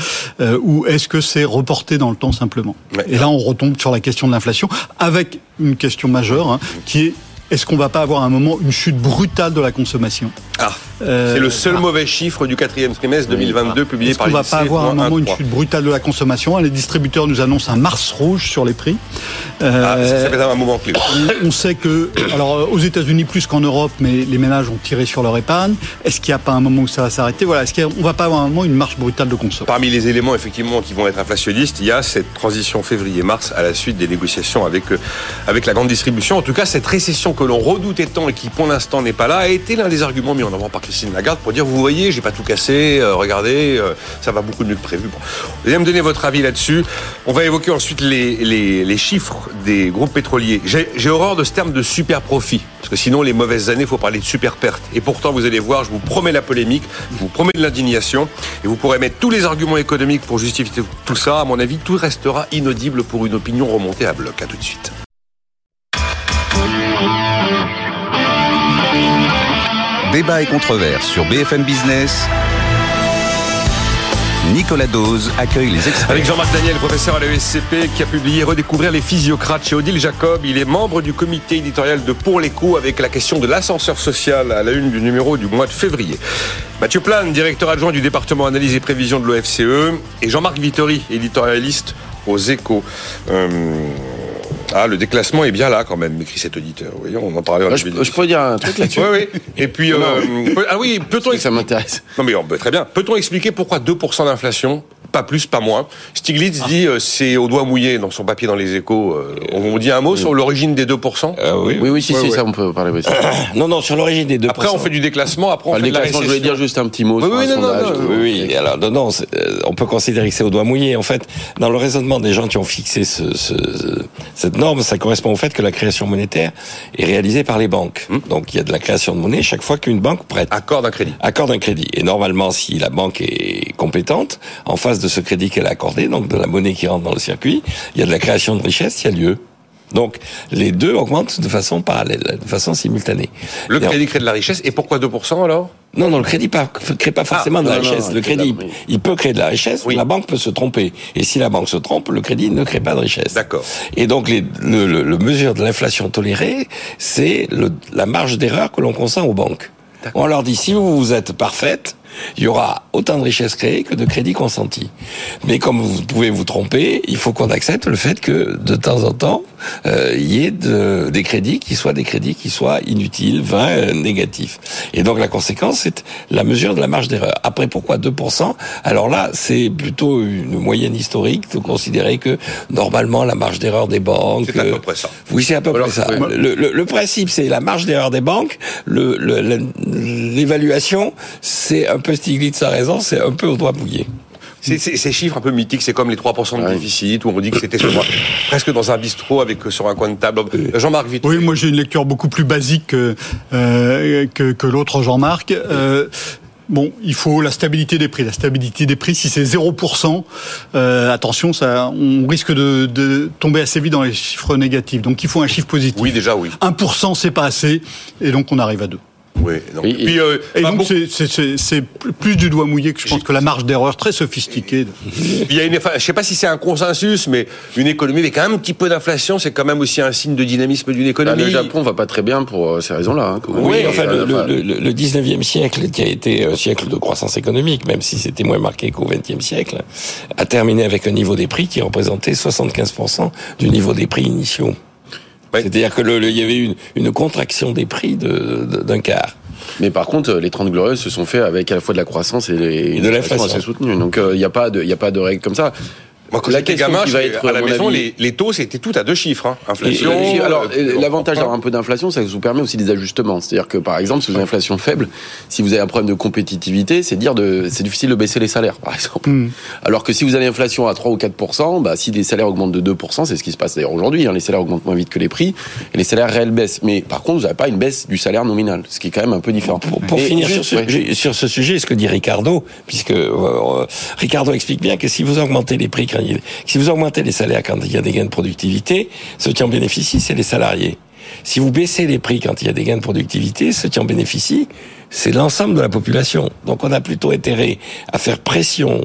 euh, ou est-ce que c'est reporté dans le temps simplement. Ouais. Et là, on retombe sur la question de l'inflation, avec une question majeure, hein, qui est est-ce qu'on va pas avoir à un moment une chute brutale de la consommation? Ah, Euh, c'est le seul ah. mauvais chiffre du quatrième trimestre 2022 publié Est-ce par qu'on va l'INSEE, pas avoir à un moment une 1,3. chute brutale de la consommation Les distributeurs nous annoncent un mars rouge sur les prix. Euh, ça, ça va être un moment clé. on- on sait que, alors euh, aux États-Unis plus qu'en Europe, mais les ménages ont tiré sur leur épargne. Est-ce qu'il n'y a pas un moment où ça va s'arrêter? Voilà, est-ce qu'on va pas avoir un moment une marche brutale de consommation? Parmi les éléments effectivement qui vont être inflationnistes, il y a cette transition février-mars à la suite des négociations avec euh, avec la grande distribution. En tout cas, cette récession que l'on redoutait tant et qui pour l'instant n'est pas là a été l'un des arguments mis en avant par Christine Lagarde pour dire vous voyez, j'ai pas tout cassé, euh, regardez, euh, ça va beaucoup mieux que prévu. Vous allez me donner votre avis là-dessus. On va évoquer ensuite les, les, les chiffres des groupes pétroliers. J'ai j'ai horreur de ce terme de super profit parce que sinon les mauvaises années, il faut parler de super perte. Et pourtant, vous allez voir, je vous promets la polémique, je vous promets de l'indignation et vous pourrez mettre tous les arguments économiques pour justifier tout ça. À mon avis, tout restera inaudible pour une opinion remontée à bloc. À tout de suite. Débat et controverse sur BFM Business. Nicolas Dose accueille les experts. Avec Jean-Marc Daniel, professeur à l'ESCP, qui a publié Redécouvrir les physiocrates chez Odile Jacob. Il est membre du comité éditorial de Pour l'écho avec la question de l'ascenseur social à la une du numéro du mois de février. Mathieu Plane, directeur adjoint du département analyse et prévision de l'OFCE. Et Jean-Marc Vittori, éditorialiste aux échos. Euh, Ah, le déclassement est bien là quand même, écrit cet auditeur. Voyez, on en parlait en je, je peux dire un truc là-dessus Oui, oui. Et puis, euh, peut- ah oui, peut-on Ça m'intéresse. non mais oh, bah, très bien. Peut-on expliquer pourquoi 2% d'inflation? Pas plus, pas moins. Stiglitz dit euh, c'est au doigt mouillé dans son papier dans les échos. Euh, on dit un mot sur l'origine des 2% Euh, oui. Oui, oui, si, Ouais, si, ouais. ça, on peut parler. Oui, [coughs] Non, non, sur l'origine des 2%. Après on fait du déclassement, après on Enfin, le fait de la déclassement, je voulais dire juste un petit mot Oui, sur oui, un non, non, sondage. non, Oui, oui. Alors, non, euh, on peut considérer que c'est au doigt mouillé. En fait, dans le raisonnement des gens qui ont fixé ce, ce- cette norme, ça correspond au fait que la création monétaire est réalisée par les banques. Donc, il y a de la création de monnaie chaque fois qu'une banque prête. Accord d'un crédit. accorde un crédit. Et normalement, si la banque est compétente, en face de ce crédit qu'elle a accordé, donc de la monnaie qui rentre dans le circuit, il y a de la création de richesse qui a lieu. Donc, les deux augmentent de façon parallèle, de façon simultanée. Le Et en- crédit crée de la richesse. Et pourquoi 2% alors? Non, non, le crédit ne crée pas forcément de la non, non, richesse. non, le crédit, oui. il peut créer de la richesse, Oui. la banque peut se tromper. Et si la banque se trompe, le crédit ne crée pas de richesse. D'accord. Et donc, les, le, le- le mesure de l'inflation tolérée, c'est la marge d'erreur que l'on consent aux banques. On leur dit, si vous, vous êtes parfaite, il y aura autant de richesses créées que de crédits consentis. Mais comme vous pouvez vous tromper, il faut qu'on accepte le fait que, de temps en temps, euh, il y ait de, des crédits qui soient des crédits qui soient inutiles, vains, euh, négatifs. Et donc la conséquence, c'est la mesure de la marge d'erreur. Après, pourquoi 2% Alors là, c'est plutôt une moyenne historique de considérer que normalement la marge d'erreur des banques... C'est à peu près ça. Oui, c'est à peu près ça. Le, le, le, principe, c'est la marge d'erreur des banques. L'évaluation, c'est un peu Stiglitz a raison, c'est un peu au doigt mouillé. Ces chiffres un peu mythiques, c'est comme les 3% de déficit, où on dit que c'était presque dans un bistrot avec sur un coin de table. Jean-Marc vite. Oui, moi j'ai une lecture beaucoup plus basique que, euh, que, que l'autre Jean-Marc. Euh, Bon, il faut la stabilité des prix. La stabilité des prix, si c'est 0%, euh, attention, ça, on risque de, de, tomber assez vite dans les chiffres négatifs. Donc il faut un chiffre positif. Oui, déjà, oui. 1%, c'est pas assez, et donc on arrive à 2. Oui, donc, et, puis, euh, et donc c'est plus du doigt mouillé que je pense que la marge d'erreur très sophistiquée. [laughs] Il y a une, enfin, je sais pas si c'est un consensus, mais une économie avec un petit peu d'inflation, c'est quand même aussi un signe de dynamisme d'une économie. Ah, le Japon va pas très bien pour euh, ces raisons-là. Hein, oui, enfin, le, le, le, 19e siècle, qui a été un siècle de croissance économique, même si c'était moins marqué qu'au 20e siècle, a terminé avec un niveau des prix qui représentait 75% du niveau des prix initiaux. C'est-à-dire que il y avait une, une contraction des prix d'un de, quart. Mais par contre, les 30 glorieuses se sont fait avec à la fois de la croissance et, et de l'inflation assez soutenue. Donc il euh, n'y a pas de, il a pas de règle comme ça. Moi, quand j'étais gamin, qui va être, à la maison, avis... les, les, taux, c'était tout à deux chiffres. Hein. Inflation. Et, alors, l'avantage d'avoir un peu d'inflation, ça vous permet aussi des ajustements. C'est-à-dire que, par exemple, si vous avez une inflation faible, si vous avez un problème de compétitivité, c'est dire de, c'est difficile de baisser les salaires, par exemple. Mm. Alors que si vous avez une inflation à 3 ou 4% bah, si les salaires augmentent de 2 c'est ce qui se passe d'ailleurs aujourd'hui. Hein, les salaires augmentent moins vite que les prix et les salaires réels baissent. Mais par contre, vous n'avez pas une baisse du salaire nominal, ce qui est quand même un peu différent. Pour, pour finir sur, ce, ouais. sur, ce, sujet, ce que dit Ricardo, puisque euh, Ricardo explique bien que si vous augmentez les prix, si vous augmentez les salaires quand il y a des gains de productivité, ceux qui en bénéficient, c'est les salariés. Si vous baissez les prix quand il y a des gains de productivité, ceux qui en bénéficient, c'est l'ensemble de la population. Donc on a plutôt intérêt à faire pression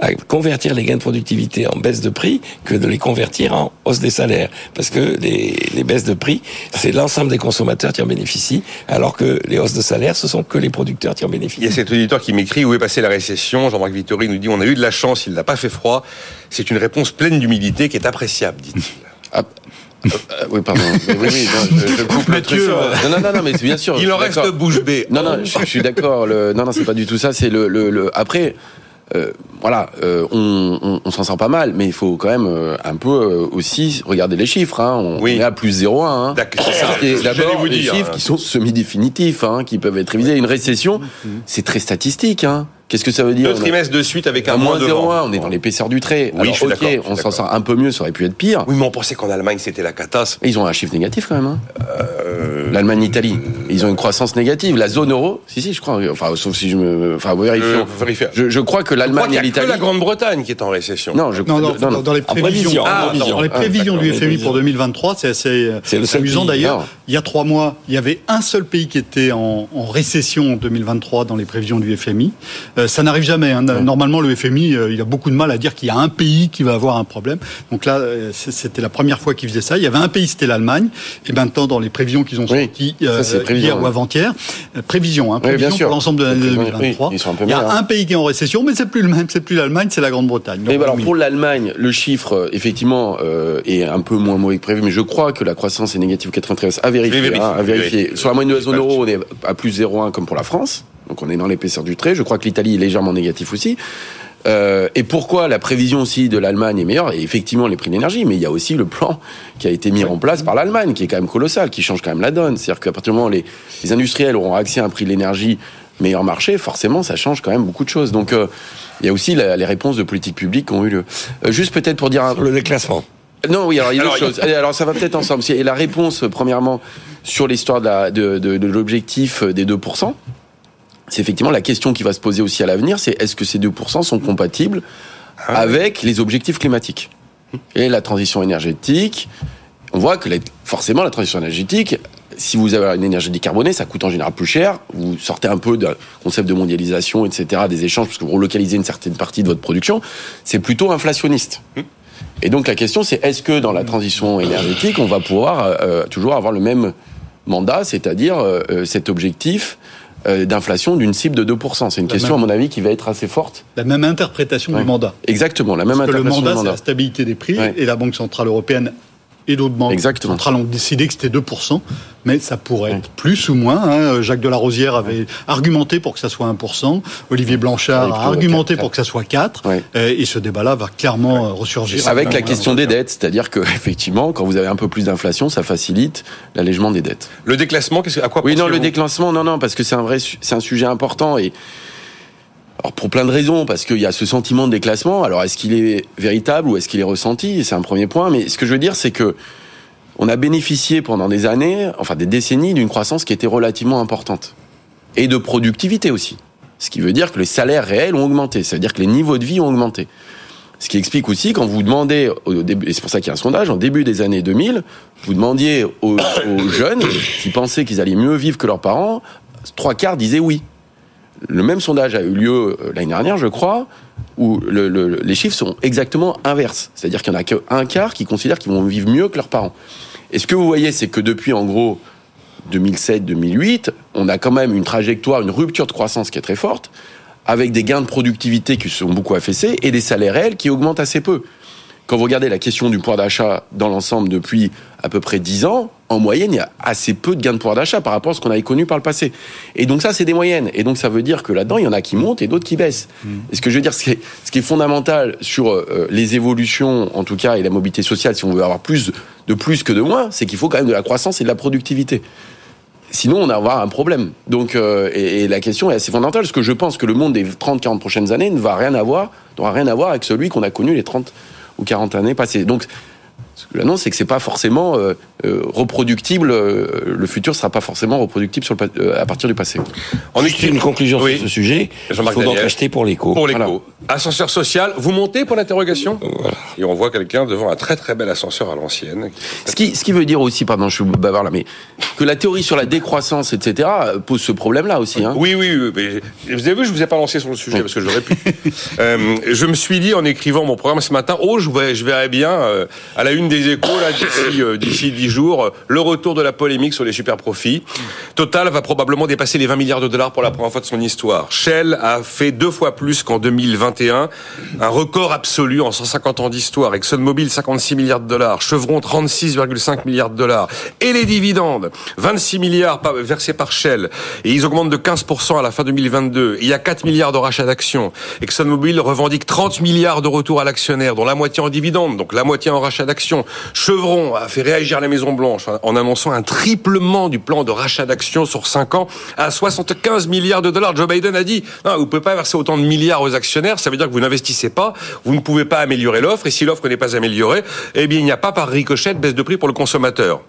à convertir les gains de productivité en baisse de prix que de les convertir en hausse des salaires. Parce que les, les baisses de prix, c'est l'ensemble des consommateurs qui en bénéficient, alors que les hausses de salaire, ce sont que les producteurs qui en bénéficient. Il y a cet auditeur qui m'écrit où est passée la récession? Jean-Marc Vittori nous dit on a eu de la chance, il n'a pas fait froid. C'est une réponse pleine d'humilité qui est appréciable, dit-il. Ah. Euh, oui, pardon. Mais oui, oui, non, je, je coupe Mathieu, euh... non, non, non, non, mais bien sûr. Il en reste bouche bée. Non, non, je, je suis d'accord. Non, non, c'est pas du tout ça. C'est le, le, le, après. Euh, voilà, euh, on, on, on s'en sort pas mal, mais il faut quand même euh, un peu euh, aussi regarder les chiffres. Hein. On, oui. est à plus 0,1. Hein. D'abord, les dire, chiffres qui sont semi-définitifs, hein, qui peuvent être révisés. Une récession, c'est très statistique. Hein. Qu'est-ce que ça veut dire Deux trimestres de suite avec un, un moins 0,1, on est dans l'épaisseur du trait. Oui, Alors, je suis ok, on s'en sort un peu mieux, ça aurait pu être pire. Oui, mais on pensait qu'en Allemagne c'était la catastrophe. Ils ont un chiffre négatif quand même. Hein. Euh... L'Allemagne, l'Italie, ils ont une croissance négative. La zone euro, si si, je crois. Enfin, sauf si je me, enfin, vérifions. Euh, je, je, crois que l'Allemagne et l'Italie. Que la Grande-Bretagne qui est en récession. Non, je... non, non, non, non, dans les prévisions, ah, dans les prévisions ah, du FMI pour 2023, c'est assez amusant d'ailleurs. Il y a trois mois, il y avait un seul pays qui était en récession en 2023 dans les prévisions du FMI. Euh, ça n'arrive jamais. Hein. Normalement, le FMI, euh, il a beaucoup de mal à dire qu'il y a un pays qui va avoir un problème. Donc là, euh, c'était la première fois qu'il faisait ça. Il y avait un pays, c'était l'Allemagne. Et maintenant, dans les prévisions qu'ils ont sorties oui, ça, hier ou avant-hier, prévision, hein, prévision oui, pour l'ensemble de l'année 2023. Oui, il y a un pays qui est en récession, mais c'est plus le même, c'est plus l'Allemagne, c'est la Grande-Bretagne. Mais alors pour l'Allemagne, le chiffre effectivement euh, est un peu moins mauvais que prévu, mais je crois que la croissance est négative 93 à vérifier. Hein, à vérifier. Sur la moyenne de la zone euro, on est à plus 0,1 comme pour la France. Donc on est dans l'épaisseur du trait. Je crois que l'Italie est légèrement négatif aussi. Euh, et pourquoi la prévision aussi de l'Allemagne est meilleure? Et effectivement les prix de l'énergie, mais il y a aussi le plan qui a été mis en place par l'Allemagne, qui est quand même colossal, qui change quand même la donne. C'est-à-dire qu'à partir du moment où les, les, industriels auront accès à un prix de l'énergie meilleur marché, forcément ça change quand même beaucoup de choses. Donc euh, il y a aussi la, les réponses de politique publique qui ont eu lieu. Euh, juste peut-être pour dire un... le déclassement. Non, oui, alors il y a alors, chose. Allez, alors ça va peut-être ensemble. Et la réponse, premièrement, sur l'histoire de, de, de, de l'objectif des 2% c'est effectivement la question qui va se poser aussi à l'avenir, c'est est-ce que ces 2% sont compatibles ah, avec les objectifs climatiques Et la transition énergétique, on voit que forcément la transition énergétique, si vous avez une énergie décarbonée, ça coûte en général plus cher. Vous sortez un peu d'un concept de mondialisation, etc., des échanges, parce que vous relocalisez une certaine partie de votre production. C'est plutôt inflationniste. Et donc la question, c'est est-ce que dans la transition énergétique, on va pouvoir euh, toujours avoir le même mandat, c'est-à-dire euh, cet objectif euh, d'inflation d'une cible de 2%. C'est une la question, même, à mon avis, qui va être assez forte. La même interprétation ouais. du mandat. Exactement, la même Parce interprétation que le mandat, c'est la stabilité des prix, ouais. et la Banque Centrale Européenne et d'autres banques Exactement. centrales ont décidé que c'était 2%, mais ça pourrait être plus ou moins. hein. Jacques Delarosière avait argumenté pour que ça soit 1%, Olivier Blanchard Ouais, a argumenté pour que ça soit 4%, Ouais. euh, et ce débat-là va clairement euh, ressurgir. Avec la question des dettes, c'est-à-dire que [laughs] effectivement, quand vous avez un peu plus d'inflation, ça facilite l'allègement des dettes. Le déclassement, à quoi Oui, non, le déclassement, non, non, parce que c'est un vrai, su- c'est un sujet important et alors pour plein de raisons, parce qu'il y a ce sentiment de déclassement. Alors est-ce qu'il est véritable ou est-ce qu'il est ressenti? C'est un premier point. Mais ce que je veux dire, c'est que on a bénéficié pendant des années, enfin des décennies, d'une croissance qui était relativement importante et de productivité aussi. Ce qui veut dire que les salaires réels ont augmenté, c'est-à-dire que les niveaux de vie ont augmenté. Ce qui explique aussi, quand vous demandez, et c'est pour ça qu'il y a un sondage, en début des années 2000, vous demandiez aux, aux jeunes qui pensaient qu'ils allaient mieux vivre que leurs parents, trois quarts disaient oui. Le même sondage a eu lieu euh, l'année dernière, je crois, où le- le- les chiffres sont exactement inverses. C'est-à-dire qu'il n'y en a qu'un quart qui considèrent qu'ils vont vivre mieux que leurs parents. Et ce que vous voyez, c'est que depuis, en gros, 2007-2008, on a quand même une trajectoire, une rupture de croissance qui est très forte, avec des gains de productivité qui sont beaucoup affaissés et des salaires réels qui augmentent assez peu. Quand vous regardez la question du pouvoir d'achat dans l'ensemble depuis à peu près 10 ans, en moyenne, il y a assez peu de gains de pouvoir d'achat par rapport à ce qu'on avait connu par le passé. Et donc ça, c'est des moyennes. Et donc ça veut dire que là-dedans, il y en a qui montent et d'autres qui baissent. Et ce que je veux dire, ce qui est, ce qui est fondamental sur euh, les évolutions, en tout cas, et la mobilité sociale, si on veut avoir plus de plus que de moins, c'est qu'il faut quand même de la croissance et de la productivité. Sinon, on va avoir un problème. Donc, euh, et, et la question est assez fondamentale, parce que je pense que le monde des 30-40 prochaines années ne va rien avoir, n'aura rien à voir avec celui qu'on a connu les 30 ou 40 années passées. Donc, ce que j'annonce, c'est que c'est pas forcément euh, euh, reproductible. euh, le futur sera pas forcément reproductible sur le, pa- euh, à partir du passé. On Juste une conclusion Oui. sur ce sujet. Il faut donc Daniel. acheter pour l'éco. Pour l'éco. Voilà. Ascenseur social, vous montez pour l'interrogation? Et on voit quelqu'un devant un très très bel ascenseur à l'ancienne. Ce qui, ce qui veut dire aussi, pardon, je suis bavard là, mais que la théorie sur la décroissance, etc., pose ce problème-là aussi. Hein. Oui, oui, oui. mais vous avez vu, je vous ai pas lancé sur le sujet parce que j'aurais pu. [laughs] Euh, je me suis dit en écrivant mon programme ce matin, oh, je verrais, je verrais bien euh, à la une des échos là d'ici euh, d'ici dix jours euh, le retour de la polémique sur les super profits. Total va probablement dépasser les 20 milliards de dollars pour la première fois de son histoire. Shell a fait deux fois plus qu'en 2021, un record absolu en 150 ans d'histoire. ExxonMobil 56 milliards de dollars, Chevron 36,5 milliards de dollars et les dividendes 26 milliards versés par Shell et ils augmentent de 15% à la fin 2022. Il y a 4 milliards de rachats d'actions. ExxonMobil revendique 30 milliards de retour à l'actionnaire, dont la moitié en dividendes, donc la moitié en rachat d'actions. Chevron a fait réagir la Maison Blanche en annonçant un triplement du plan de rachat d'actions sur 5 ans à 75 milliards de dollars. Joe Biden a dit vous pouvez pas verser autant de milliards aux actionnaires, ça veut dire que vous n'investissez pas, vous ne pouvez pas améliorer l'offre et si l'offre n'est pas améliorée, eh bien il n'y a pas par ricochet de baisse de prix pour le consommateur.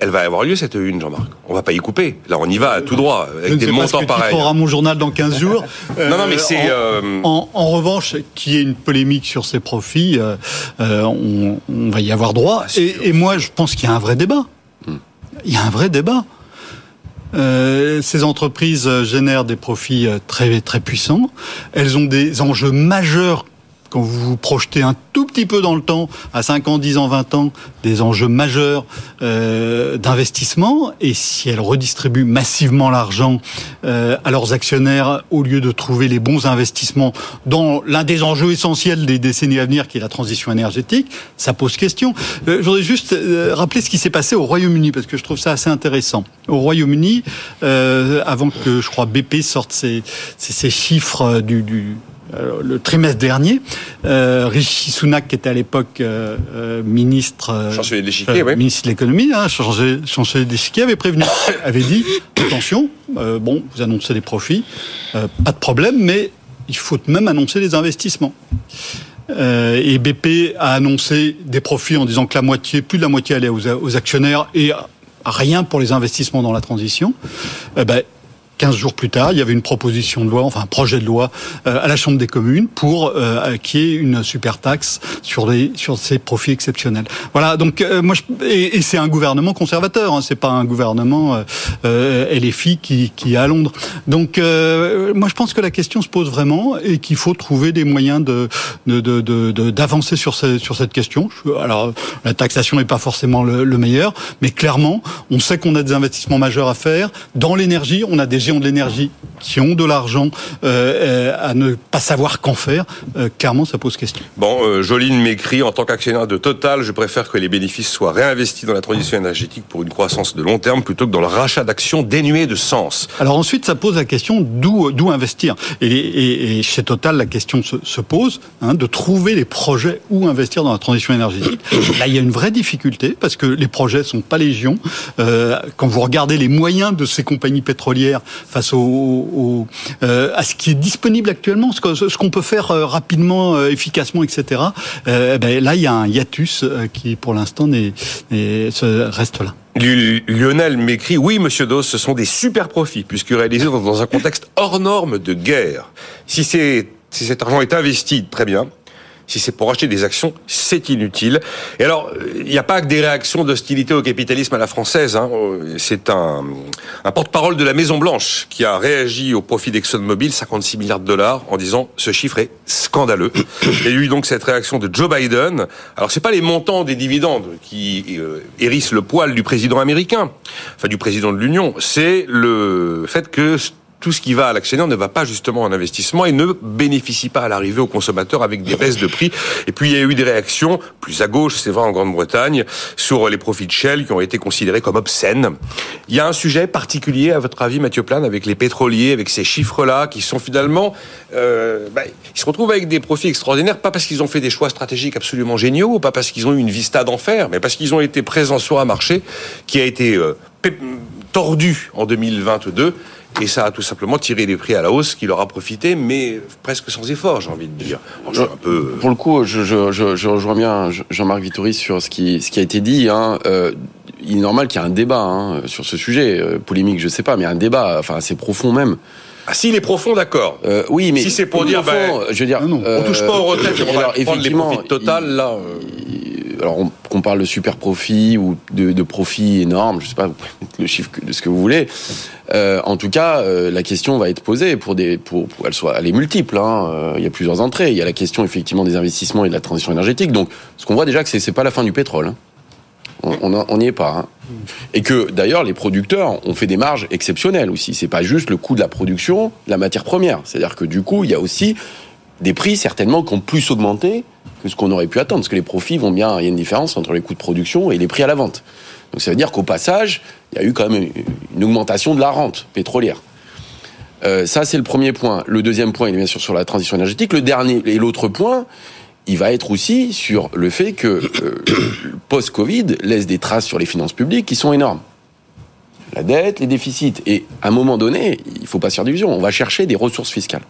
Elle va avoir lieu cette une, Jean-Marc. On va pas y couper. Là, on y va tout droit avec des montants pareils. titrera mon journal dans 15 jours. [laughs] Non, non, mais c'est, En, euh, en- en revanche, qu'il y ait une polémique sur ces profits, euh, euh, on, on va y avoir droit. Ah, c'est et, moi, je pense qu'il y a un vrai débat. Il y a un vrai débat. Euh, ces entreprises euh, génèrent des profits euh, très très puissants. Elles ont des enjeux majeurs quand vous vous projetez un tout petit peu dans le temps, à 5 ans, 10 ans, 20 ans, des enjeux majeurs euh, d'investissement. Et si elles redistribuent massivement l'argent euh, à leurs actionnaires au lieu de trouver les bons investissements dans l'un des enjeux essentiels des décennies à venir, qui est la transition énergétique, ça pose question. Euh, je voudrais juste euh, rappeler ce qui s'est passé au Royaume-Uni, parce que je trouve ça assez intéressant. Au Royaume-Uni, avant que, je crois, BP sorte ses, ses, chiffres du... le trimestre dernier, euh, Rishi Sunak, qui était à l'époque euh, euh, ministre, Chancelier de oui. ministre de l'économie, hein, chancelier, l'échiquier, avait prévenu, avait dit [coughs] attention, bon, vous annoncez des profits, pas de problème, mais il faut même annoncer des investissements. Euh, et BP a annoncé des profits en disant que la moitié, plus de la moitié allait aux, aux actionnaires et rien pour les investissements dans la transition. Ben, 15 jours plus tard, il y avait une proposition de loi, enfin un projet de loi euh, à la Chambre des communes pour euh, qu'il y ait une super taxe sur les sur ces profits exceptionnels. Voilà, donc euh, moi je, et, et c'est un gouvernement conservateur, hein, c'est pas un gouvernement euh, euh, LFI qui qui est à Londres. Donc euh, moi je pense que la question se pose vraiment et qu'il faut trouver des moyens de de de- de- de- d'avancer sur ce- sur cette question. Alors la taxation n'est pas forcément le, le meilleur, mais clairement on sait qu'on a des investissements majeurs à faire dans l'énergie. On a des de l'énergie qui ont de l'argent euh, à ne pas savoir qu'en faire, clairement, ça pose question. Bon, Joline m'écrit, en tant qu'actionnaire de Total, je préfère que les bénéfices soient réinvestis dans la transition énergétique pour une croissance de long terme plutôt que dans le rachat d'actions dénuées de sens. Alors ensuite, ça pose la question d'où d'où investir. Et, chez Total, la question se, pose hein, de trouver les projets où investir dans la transition énergétique. Là, il y a une vraie difficulté parce que les projets sont pas légion. Euh, quand vous regardez les moyens de ces compagnies pétrolières face au, euh, à ce qui est disponible actuellement, ce qu'on peut faire euh, rapidement, efficacement, etc. Ben, là, il y a un hiatus qui, pour l'instant, reste là. Lionel m'écrit, oui, monsieur Dos, ce sont des super profits, puisque réalisés dans un contexte hors norme de guerre. Si cet argent est investi, très bien. Si c'est pour acheter des actions, c'est inutile. Et alors, il n'y a pas que des réactions d'hostilité au capitalisme à la française. Hein. C'est un, un porte-parole de la Maison Blanche qui a réagi au profit d'ExxonMobil, 56 milliards de dollars, en disant ce chiffre est scandaleux. [coughs] Il y a eu donc cette réaction de Joe Biden. Alors, c'est pas les montants des dividendes qui euh, hérissent le poil du président américain, enfin du président de l'Union. C'est le fait que tout ce qui va à l'actionnaire ne va pas justement en investissement et ne bénéficie pas à l'arrivée aux consommateurs avec des baisses de prix. Et puis il y a eu des réactions plus à gauche, c'est vrai en Grande-Bretagne, sur les profits de Shell qui ont été considérés comme obscènes. Il y a un sujet particulier à votre avis, Mathieu Plane, avec les pétroliers, avec ces chiffres-là qui sont finalement, euh, bah, ils se retrouvent avec des profits extraordinaires, pas parce qu'ils ont fait des choix stratégiques absolument géniaux, pas parce qu'ils ont eu une vista d'enfer, mais parce qu'ils ont été présents sur un marché qui a été euh, tordu en 2022 et ça a tout simplement tiré les prix à la hausse qui leur a profité, mais presque sans effort, j'ai envie de dire. un peu... Pour le coup, je, je, je, je rejoins bien Jean-Marc Vittori sur ce qui, ce qui a été dit. Hein. Euh, il est normal qu'il y ait un débat hein, sur ce sujet. Euh, polémique, je sais pas, mais un débat enfin, assez profond même. Ah, s'il est profond, d'accord. Euh, oui, mais si c'est pour dire, ben, je veux dire, non, on touche pas aux retraites, on va prendre les profits total là. Alors qu'on parle de super profit ou de, de profit énorme, je sais pas, [laughs] le chiffre de ce que vous voulez. Euh, en tout cas, euh, la question va être posée pour des, elle soit, elle est multiple. Hein. Euh, il y a plusieurs entrées. Il y a la question effectivement des investissements et de la transition énergétique. Donc, ce qu'on voit déjà que c'est, c'est pas la fin du pétrole. Hein. On n'y est pas. Hein. Et que d'ailleurs, les producteurs ont fait des marges exceptionnelles aussi. C'est pas juste le coût de la production, la matière première. C'est-à-dire que du coup, il y a aussi des prix certainement qui ont plus augmenté que ce qu'on aurait pu attendre, parce que les profits vont bien. Il y a une différence entre les coûts de production et les prix à la vente. Donc ça veut dire qu'au passage, il y a eu quand même une augmentation de la rente pétrolière. Euh, ça, c'est le premier point. Le deuxième point, il est bien sûr sur la transition énergétique. Le dernier et l'autre point, il va être aussi sur le fait que euh, post-Covid laisse des traces sur les finances publiques qui sont énormes. La dette, les déficits. Et à un moment donné, il ne faut pas se faire on va chercher des ressources fiscales.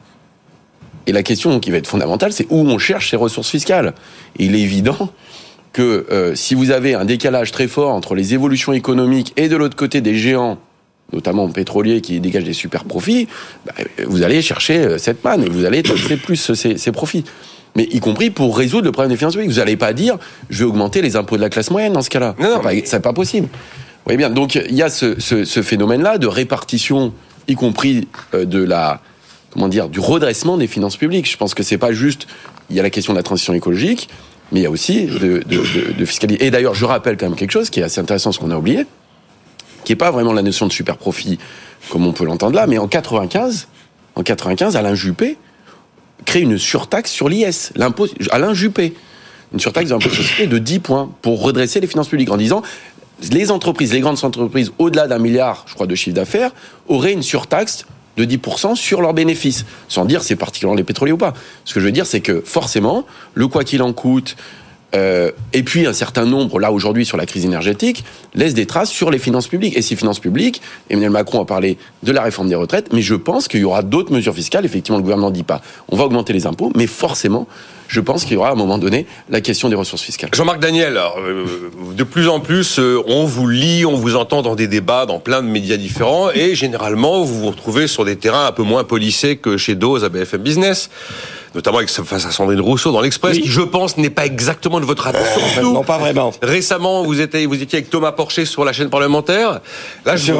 Et la question qui va être fondamentale, c'est où on cherche ces ressources fiscales. Et il est évident que euh, si vous avez un décalage très fort entre les évolutions économiques et de l'autre côté des géants, notamment pétroliers qui dégagent des super profits, bah, vous allez chercher euh, cette manne et vous allez taxer plus ces, profits. Mais y compris pour résoudre le problème des finances publiques. Vous n'allez pas dire, je vais augmenter les impôts de la classe moyenne dans ce cas-là. Non, c'est pas, possible. Vous voyez bien. Donc il y a ce, ce phénomène-là de répartition, y compris euh, de la, comment dire, du redressement des finances publiques. Je pense que c'est pas juste. Il y a la question de la transition écologique, mais il y a aussi de, de, de, fiscalité. Et d'ailleurs, je rappelle quand même quelque chose qui est assez intéressant, ce qu'on a oublié, qui est pas vraiment la notion de super profit comme on peut l'entendre là, mais en 95, en 95, Alain Juppé crée une surtaxe sur l'IS, l'impôt Alain Juppé, une surtaxe d'impôt société de 10 points pour redresser les finances publiques en disant les entreprises, les grandes entreprises au-delà d'un milliard, je crois, de chiffre d'affaires, auraient une surtaxe de 10% sur leurs bénéfices, sans dire c'est particulièrement les pétroliers ou pas. Ce que je veux dire, c'est que forcément, le quoi qu'il en coûte, euh, et puis un certain nombre, là aujourd'hui sur la crise énergétique, laisse des traces sur les finances publiques. Et ces finances publiques, Emmanuel Macron a parlé de la réforme des retraites, mais je pense qu'il y aura d'autres mesures fiscales. Effectivement, le gouvernement ne dit pas on va augmenter les impôts, mais forcément, je pense qu'il y aura à un moment donné la question des ressources fiscales. Jean-Marc Daniel, euh, de plus en plus, euh, on vous lit, on vous entend dans des débats, dans plein de médias différents, et généralement, vous vous retrouvez sur des terrains un peu moins polissés que chez Dose à BFM Business notamment avec face à Sandrine Rousseau dans l'Express, qui je pense n'est pas exactement de votre attention. Euh, non, pas vraiment. Récemment, vous étiez, vous étiez avec Thomas Porcher sur la chaîne parlementaire. Là, sur,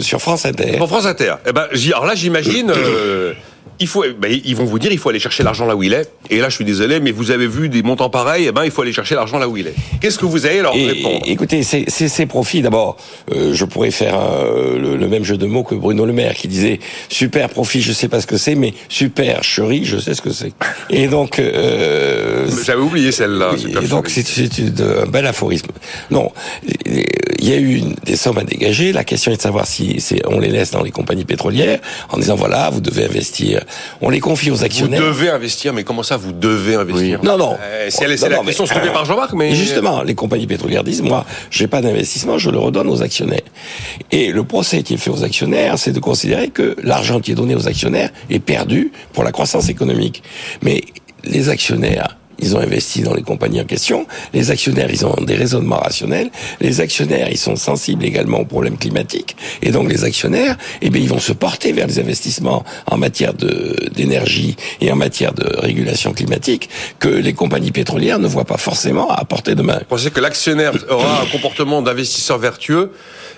sur France Inter. Sur France Inter. Eh ben, alors là, j'imagine [clears throat] il faut, ben, ils vont vous dire, il faut aller chercher l'argent là où il est. Et là, je suis désolé, mais vous avez vu des montants pareils, eh ben, il faut aller chercher l'argent là où il est. Qu'est-ce que vous allez leur Et- répondre? Écoutez, c'est c'est ces profits. D'abord, euh, je pourrais faire euh, le, le même jeu de mots que Bruno Le Maire qui disait super profit, je sais pas ce que c'est, mais super chérie, je sais ce que c'est. Et donc, euh, J'avais oublié celle-là. oui, et donc c'est un bel aphorisme. Non, il y a eu des sommes à dégager. La question est de savoir si c'est on les laisse dans les compagnies pétrolières en disant voilà vous devez investir. On les confie aux Vous actionnaires. devez investir, mais comment ça, vous devez investir Non, non. Euh, C'est c'est la non, question mais- soulevée par Jean-Marc, mais justement, les compagnies pétrolières disent, moi, j'ai pas d'investissement, je le redonne aux actionnaires. Et le procès qui est fait aux actionnaires, c'est de considérer que l'argent qui est donné aux actionnaires est perdu pour la croissance économique. Mais les actionnaires, ils ont investi dans les compagnies en question. Les actionnaires, ils ont des raisonnements rationnels. Les actionnaires, ils sont sensibles également aux problèmes climatiques. Et donc, les actionnaires, eh bien, ils vont se porter vers les investissements en matière de, d'énergie et en matière de régulation climatique que les compagnies pétrolières ne voient pas forcément à portée de main. Vous pensez que l'actionnaire aura un comportement d'investisseur vertueux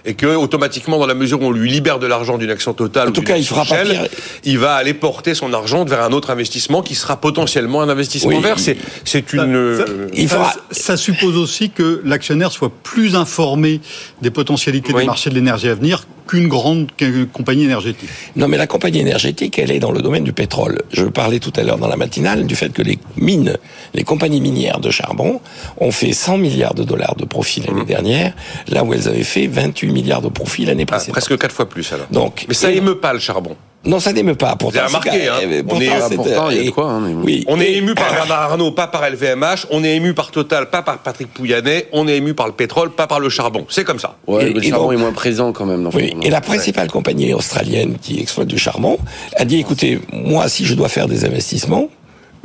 et que automatiquement, dans la mesure où on lui libère de l'argent d'une action totale, En ou tout cas, il action fera pas pire. il va aller porter son argent vers un autre investissement qui sera potentiellement un investissement Oui, vert. C'est c'est Ça- une. ça- euh, il faudra- ça suppose aussi que l'actionnaire soit plus informé des potentialités Oui. des marchés de l'énergie à venir qu'une grande compagnie énergétique. Non, mais la compagnie énergétique, elle est dans le domaine du pétrole. Je parlais tout à l'heure dans la matinale du fait que les mines, les compagnies minières de charbon ont fait 100 milliards de dollars de profit l'année dernière, là où elles avaient fait 28 milliards de profit l'année Mmh. ah, précédente. presque quatre fois plus alors. Donc, Mais ça émeut pas le charbon. Non, ça n'émeut pas. Pourtant, Vous avez remarqué, hein, on est- c'est- pourtant, il y a de et- quoi, hein, mais bon. Oui. On est ému par Bernard Arnault, pas par LVMH. On est ému par Total, pas par Patrick Pouyanné. On est ému par le pétrole, pas par le charbon. C'est comme ça. Ouais, Et- le et charbon donc- est moins présent quand même dans Oui, et la principale compagnie australienne qui exploite du charbon a dit écoutez, moi, si je dois faire des investissements,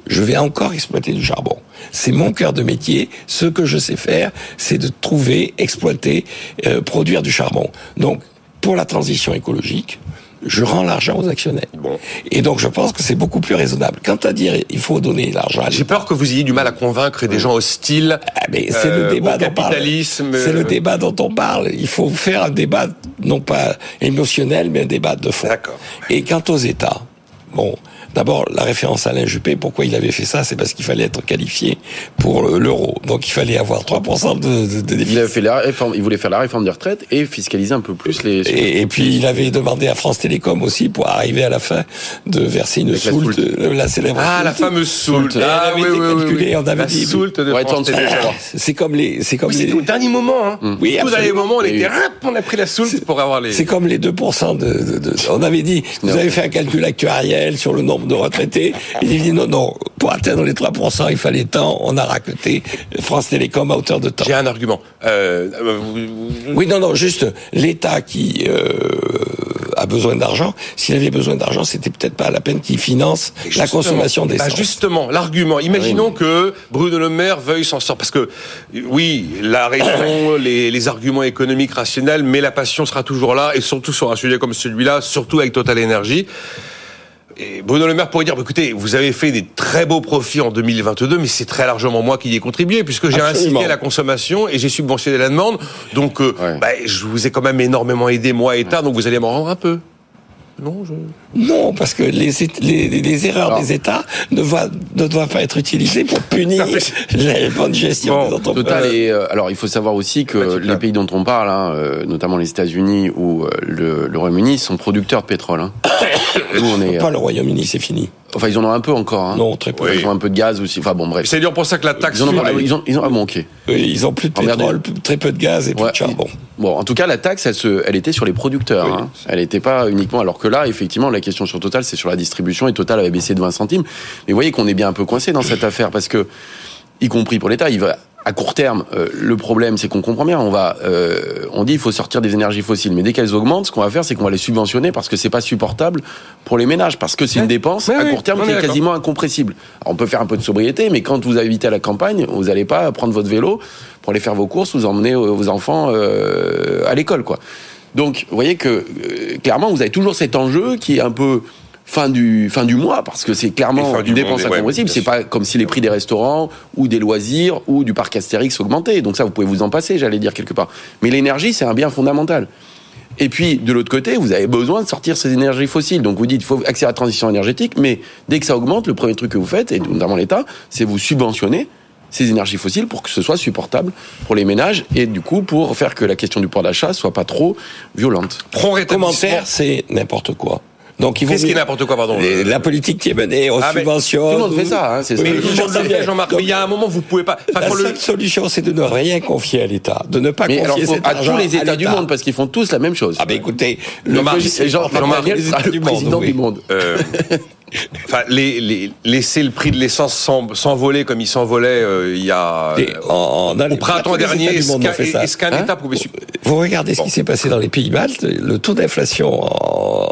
je vais encore exploiter du charbon. C'est mon cœur de métier. Ce que je sais faire, c'est de trouver, exploiter, euh, produire du charbon. Donc, pour la transition écologique, je rends l'argent aux actionnaires. Bon. Et donc, je pense que c'est beaucoup plus raisonnable. Quant à dire il faut donner l'argent à J'ai peur que vous ayez du mal à convaincre des gens hostiles. ah, mais c'est euh, le débat au dont on parle. capitalisme. C'est le euh, débat dont on parle. Il faut faire un débat non pas émotionnel, mais un débat de fond. D'accord. Et quant aux États, bon, d'abord la référence à Alain Juppé, pourquoi il avait fait ça, c'est parce qu'il fallait être qualifié pour le- l'euro. Donc il fallait avoir 3% de, de, de Il, déficit. a fait la réforme, il voulait faire la réforme des retraites et fiscaliser un peu plus les. Et, et puis il avait demandé à France Télécom aussi pour arriver à la fin de verser une la soulte, soulte. euh, la célèbre Ah, la soulte. fameuse soult. Elle Ah, avait oui, été oui, oui, calculée, oui. on avait La dit- soult de France Télécom. [laughs] C'est comme les, c'est comme Oui, les, au dernier moment. Hein. Oui, Tout dernier moment, on Oui. était rap, on a pris la soult pour avoir les. C'est comme les 2% de, de, de- On avait dit, vous avez fait un calcul actuariel sur le nombre de retraités. Il dit non, non, pour atteindre les 3%, il fallait tant. On a raqueté France Télécom à hauteur de temps. J'ai un argument. Euh, Oui, non, non, juste l'État qui euh, a besoin d'argent. S'il avait besoin d'argent, c'était peut-être pas la peine qu'il finance la consommation Bah, d'essence. justement, l'argument. Imaginons que Bruno Le Maire veuille s'en sortir. Parce que, oui, la raison, [coughs] les, les arguments économiques rationnels, mais la passion sera toujours là, et surtout sur un sujet comme celui-là, surtout avec Total Energy. Et Bruno Le Maire pourrait dire, bah, écoutez, vous avez fait des très beaux profits en 2022, mais c'est très largement moi qui y ai contribué, puisque j'ai incité à la consommation et j'ai subventionné la demande. Donc, euh, Ouais. bah, je vous ai quand même énormément aidé, moi, État, donc vous allez m'en rendre un peu. Non, je... Non, parce que les, les, les erreurs Alors. des États ne, va- ne doivent pas être utilisées pour punir Non, mais [laughs] la bonne gestion Bon, des entreprises. Total et euh, alors il faut savoir aussi que plat. les pays dont on parle, hein, euh, notamment les États-Unis ou euh, le, le Royaume-Uni, sont producteurs de pétrole. Hein. [coughs] Nous on est, Pas le Royaume-Uni, c'est fini. Enfin ils en ont un peu encore. Hein. Non, très peu. Oui. Ils ont un peu de gaz aussi. Enfin bon bref. C'est dur pour ça que la taxe Ils en ont, pas- les- ils ont, ils ont ah bon ok. Oui, ils ont plus de merde. pétrole, plus- très peu de gaz et plus Ouais. de charbon. Bon, en tout cas, la taxe, elle, se, elle était sur les producteurs. Oui. hein. Elle n'était pas uniquement. Alors que là, effectivement, la question sur Total, c'est sur la distribution et Total avait baissé de 20 centimes. Mais vous voyez qu'on est bien un peu coincé dans cette affaire parce que, y compris pour l'État, il va. À court terme, euh, le problème, c'est qu'on comprend bien. On va, euh, on dit, il faut sortir des énergies fossiles, mais dès qu'elles augmentent, ce qu'on va faire, c'est qu'on va les subventionner parce que c'est pas supportable pour les ménages, parce que c'est une dépense à court terme qui est quasiment incompressible. Alors, on peut faire un peu de sobriété, mais quand vous habitez à la campagne, vous n'allez pas prendre votre vélo pour aller faire vos courses, vous emmener euh, vos enfants euh, à l'école, quoi. Donc, vous voyez que euh, clairement, vous avez toujours cet enjeu qui est un peu fin du fin du mois parce que c'est clairement une dépense ouais, incompressible. c'est pas comme si les prix des restaurants ou des loisirs ou du parc Astérix augmentaient. Donc ça, vous pouvez vous en passer, j'allais dire quelque part. Mais l'énergie, c'est un bien fondamental. Et puis, de l'autre côté, vous avez besoin de sortir ces énergies fossiles. Donc, vous dites, il faut accélérer la transition énergétique, mais dès que ça augmente, le premier truc que vous faites, et notamment l'État, c'est vous subventionner ces énergies fossiles pour que ce soit supportable pour les ménages et du coup pour faire que la question du pouvoir d'achat soit pas trop violente. Prompt rétablissement. Commentaire, c'est n'importe quoi. Donc il vaut Qu'est-ce qui est n'importe quoi, pardon La politique qui est menée, on Ah, subventionne. Tout le monde fait ça, hein, c'est Mais ça. tout fait, Jean-Marc. Mais il y a un moment, vous pouvez pas. La quand le- seule solution, c'est de ne rien confier à l'État, de ne pas Mais confier cet à tous les États du monde parce qu'ils font tous la même chose. Ah ben écoutez, le président- oui. du monde. Euh, Enfin, les, les- laisser le prix de l'essence s'en- s'envoler comme il s'envolait euh, il y a en- les- au printemps dernier. Est-ce qu'un Hein État pouvait su- Vous regardez ce qui s'est passé dans les pays baltes, le taux d'inflation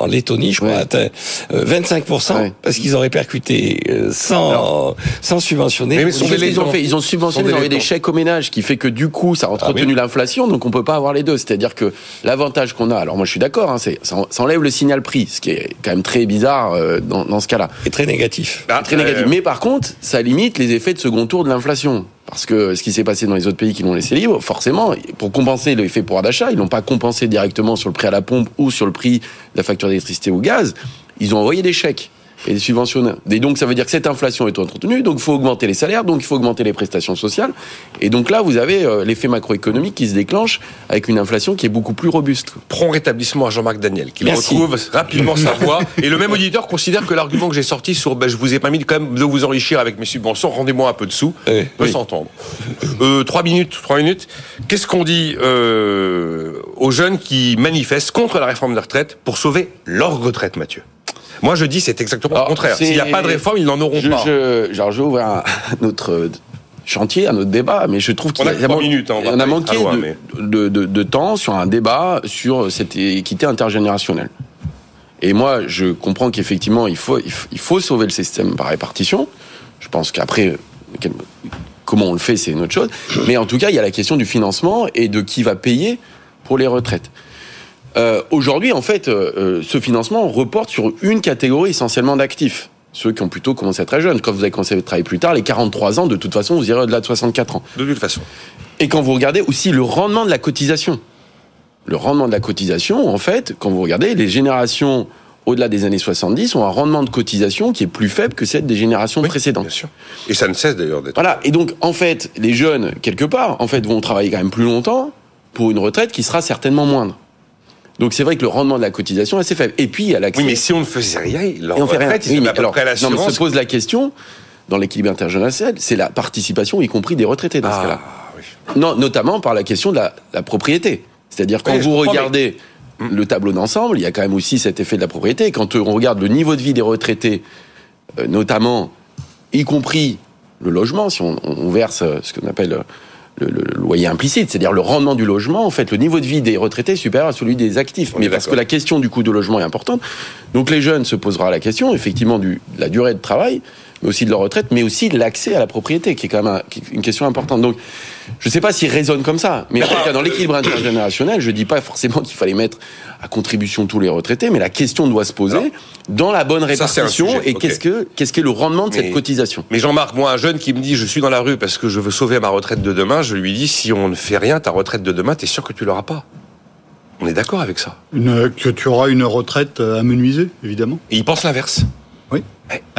en, Lettonie, je crois, Ouais. atteint euh, 25%, Ouais. parce qu'ils ont répercuté euh, sans, sans subventionner. Mais- qu'ils ont fait Ils ont subventionné, ils ont des chèques aux ménages, qui fait que du coup, ça a entretenu l'inflation, donc on peut pas avoir les deux. C'est-à-dire que l'avantage qu'on a, alors moi je suis d'accord, hein, c'est ça, enlève le signal prix, ce qui est quand même très bizarre euh, dans, dans ce cas-là. est très négatif. Ah, Très négatif. euh, Mais par contre, ça limite les effets de second tour de l'inflation. Parce que ce qui s'est passé dans les autres pays qui l'ont laissé libre, forcément, pour compenser l'effet pouvoir d'achat, ils l'ont pas compensé directement sur le prix à la pompe ou sur le prix de la facture d'électricité ou gaz. Ils ont envoyé des chèques et des subventionnaires. Et donc, ça veut dire que cette inflation est entretenue, donc il faut augmenter les salaires, donc il faut augmenter les prestations sociales. Et donc là, vous avez euh, l'effet macroéconomique qui se déclenche avec une inflation qui est beaucoup plus robuste. prompt rétablissement à Jean-Marc Daniel, qui retrouve rapidement sa voix. Et le même [laughs] auditeur considère que l'argument que j'ai sorti sur ben, je vous ai pas mis quand même de vous enrichir avec mes subventions, rendez-moi un peu de sous, Oui. peut Oui. s'entendre. Euh, trois minutes, trois minutes. Qu'est-ce qu'on dit euh, aux jeunes qui manifestent contre la réforme des retraites pour sauver leur retraite, Mathieu? Moi, je dis c'est exactement Alors, le contraire. S'il n'y a pas de réforme, ils n'en auront Je, pas. je, genre, ouvrir un, un autre euh, chantier, un autre débat, mais je trouve qu'il On a trois minutes, hein, on a manqué loin, de, mais- de, de- de temps sur un débat sur cette équité intergénérationnelle. Et moi, je comprends qu'effectivement, il faut, il faut, il faut sauver le système par répartition. Je pense qu'après, comment on le fait, c'est une autre chose. Mais en tout cas, il y a la question du financement et de qui va payer pour les retraites. Euh, Aujourd'hui, en fait, euh, euh, ce financement reporte sur une catégorie essentiellement d'actifs. Ceux qui ont plutôt commencé très jeunes. Quand vous avez commencé à travailler plus tard, les 43 ans, de toute façon, vous irez au-delà de 64 ans. De toute façon. Et quand vous regardez aussi le rendement de la cotisation, le rendement de la cotisation, en fait, quand vous regardez, les générations au-delà des années 70 ont un rendement de cotisation qui est plus faible que celle des générations Oui, précédentes. Bien sûr. Et ça ne cesse d'ailleurs d'être. Voilà. Et donc, en fait, les jeunes, quelque part, en fait, vont travailler quand même plus longtemps pour une retraite qui sera certainement moindre. Donc, c'est vrai que le rendement de la cotisation est assez faible. Et puis, il y a l'accès. Oui, mais si on ne faisait rien, leur on fait rien. ils Oui, mais à alors, non, mais se pose la question, dans l'équilibre intergénérationnel, c'est la participation, y compris des retraités dans ce cas-là. Ah, oui. Non, notamment par la question de la, la propriété. C'est-à-dire quand Oui, vous regardez le tableau d'ensemble, il y a quand même aussi cet effet de la propriété. Quand on regarde le niveau de vie des retraités, euh, notamment, y compris le logement, si on, on verse euh, ce qu'on appelle euh, le, le- loyer implicite, c'est-à-dire le rendement du logement, en fait, le niveau de vie des retraités est supérieur à celui des actifs. On Mais parce que la question du coût de logement est importante. Donc les jeunes se posera la question, effectivement, du, de la durée de travail, aussi de leur retraite, mais aussi de l'accès à la propriété, qui est quand même un- qui est une question importante. Donc, je ne sais pas s'ils raisonnent comme ça, mais en tout cas, dans l'équilibre intergénérationnel, je ne dis pas forcément qu'il fallait mettre à contribution tous les retraités, mais la question doit se poser Alors, dans la bonne répartition et qu'est-ce que qu'est-ce qu'est le rendement de Mais- cette cotisation? Mais Jean-Marc, moi, un jeune qui me dit je suis dans la rue parce que je veux sauver ma retraite de demain, je lui dis si on ne fait rien, ta retraite de demain, t'es sûr que tu l'auras pas. On est d'accord avec ça? Une- que tu auras une retraite euh, amenuisée, évidemment. Et il pense l'inverse.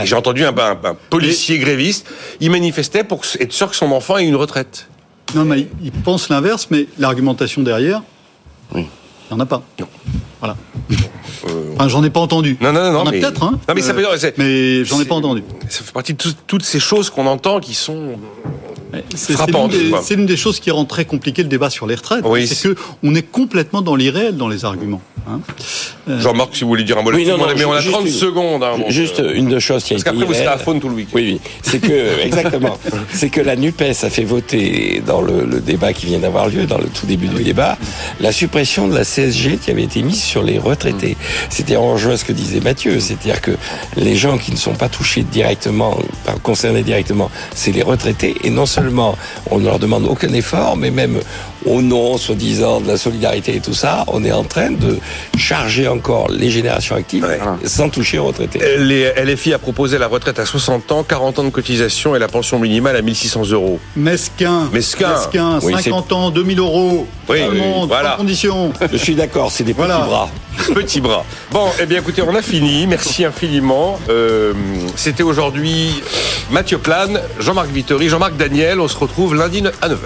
J'ai entendu un, un- un policier gréviste, il manifestait pour être sûr que son enfant ait une retraite. Non, mais il- pense l'inverse, mais l'argumentation derrière, Oui. il n'y en a pas. Non. Voilà. Enfin, j'en ai pas entendu. Non, non, non, Il y en non, a mais- peut-être, hein. Non, mais ça peut dire, c'est- Mais j'en ai pas entendu. Ça fait partie de tout- toutes ces choses qu'on entend qui sont. C'est l'une des- des choses qui rend très compliqué le débat sur les retraites. Oui, c'est que on est complètement dans l'irréel dans les arguments. hein. Jean-Marc, si vous voulez dire un mot Oui, non, non, mais on a juste 30 une- secondes. hein, Juste euh, une de choses qui a Parce été qu'après, vous serez à faune tout le week-end. Oui, oui. C'est que, [laughs] exactement. C'est que la NUPES a fait voter dans le, le débat qui vient d'avoir lieu, dans le tout début du débat, la suppression de la CSG qui avait été mise sur les retraités. C'était en rejoint ce que disait Mathieu. C'est-à-dire que les gens qui ne sont pas touchés directement, concernés directement, c'est les retraités. Et non seulement on ne leur demande aucun effort, mais même au nom, soi-disant, de la solidarité et tout ça, on est en train de charger encore les générations actives Ouais. sans toucher aux retraités. Les LFI a proposé la retraite à 60 ans, 40 ans de cotisation et la pension minimale à 1600 euros. Mesquin. Mesquin. Mesquin, Oui, 50 ans, 2000 euros. Oui, Tout le oui, monde, voilà. sans condition. [laughs] Je suis d'accord, c'est des petits Voilà. bras. Petit bras. Bon, eh bien écoutez, on a fini. Merci infiniment. Euh, C'était aujourd'hui Mathieu Plane, Jean-Marc Vittori, Jean-Marc Daniel. On se retrouve lundi à 9h.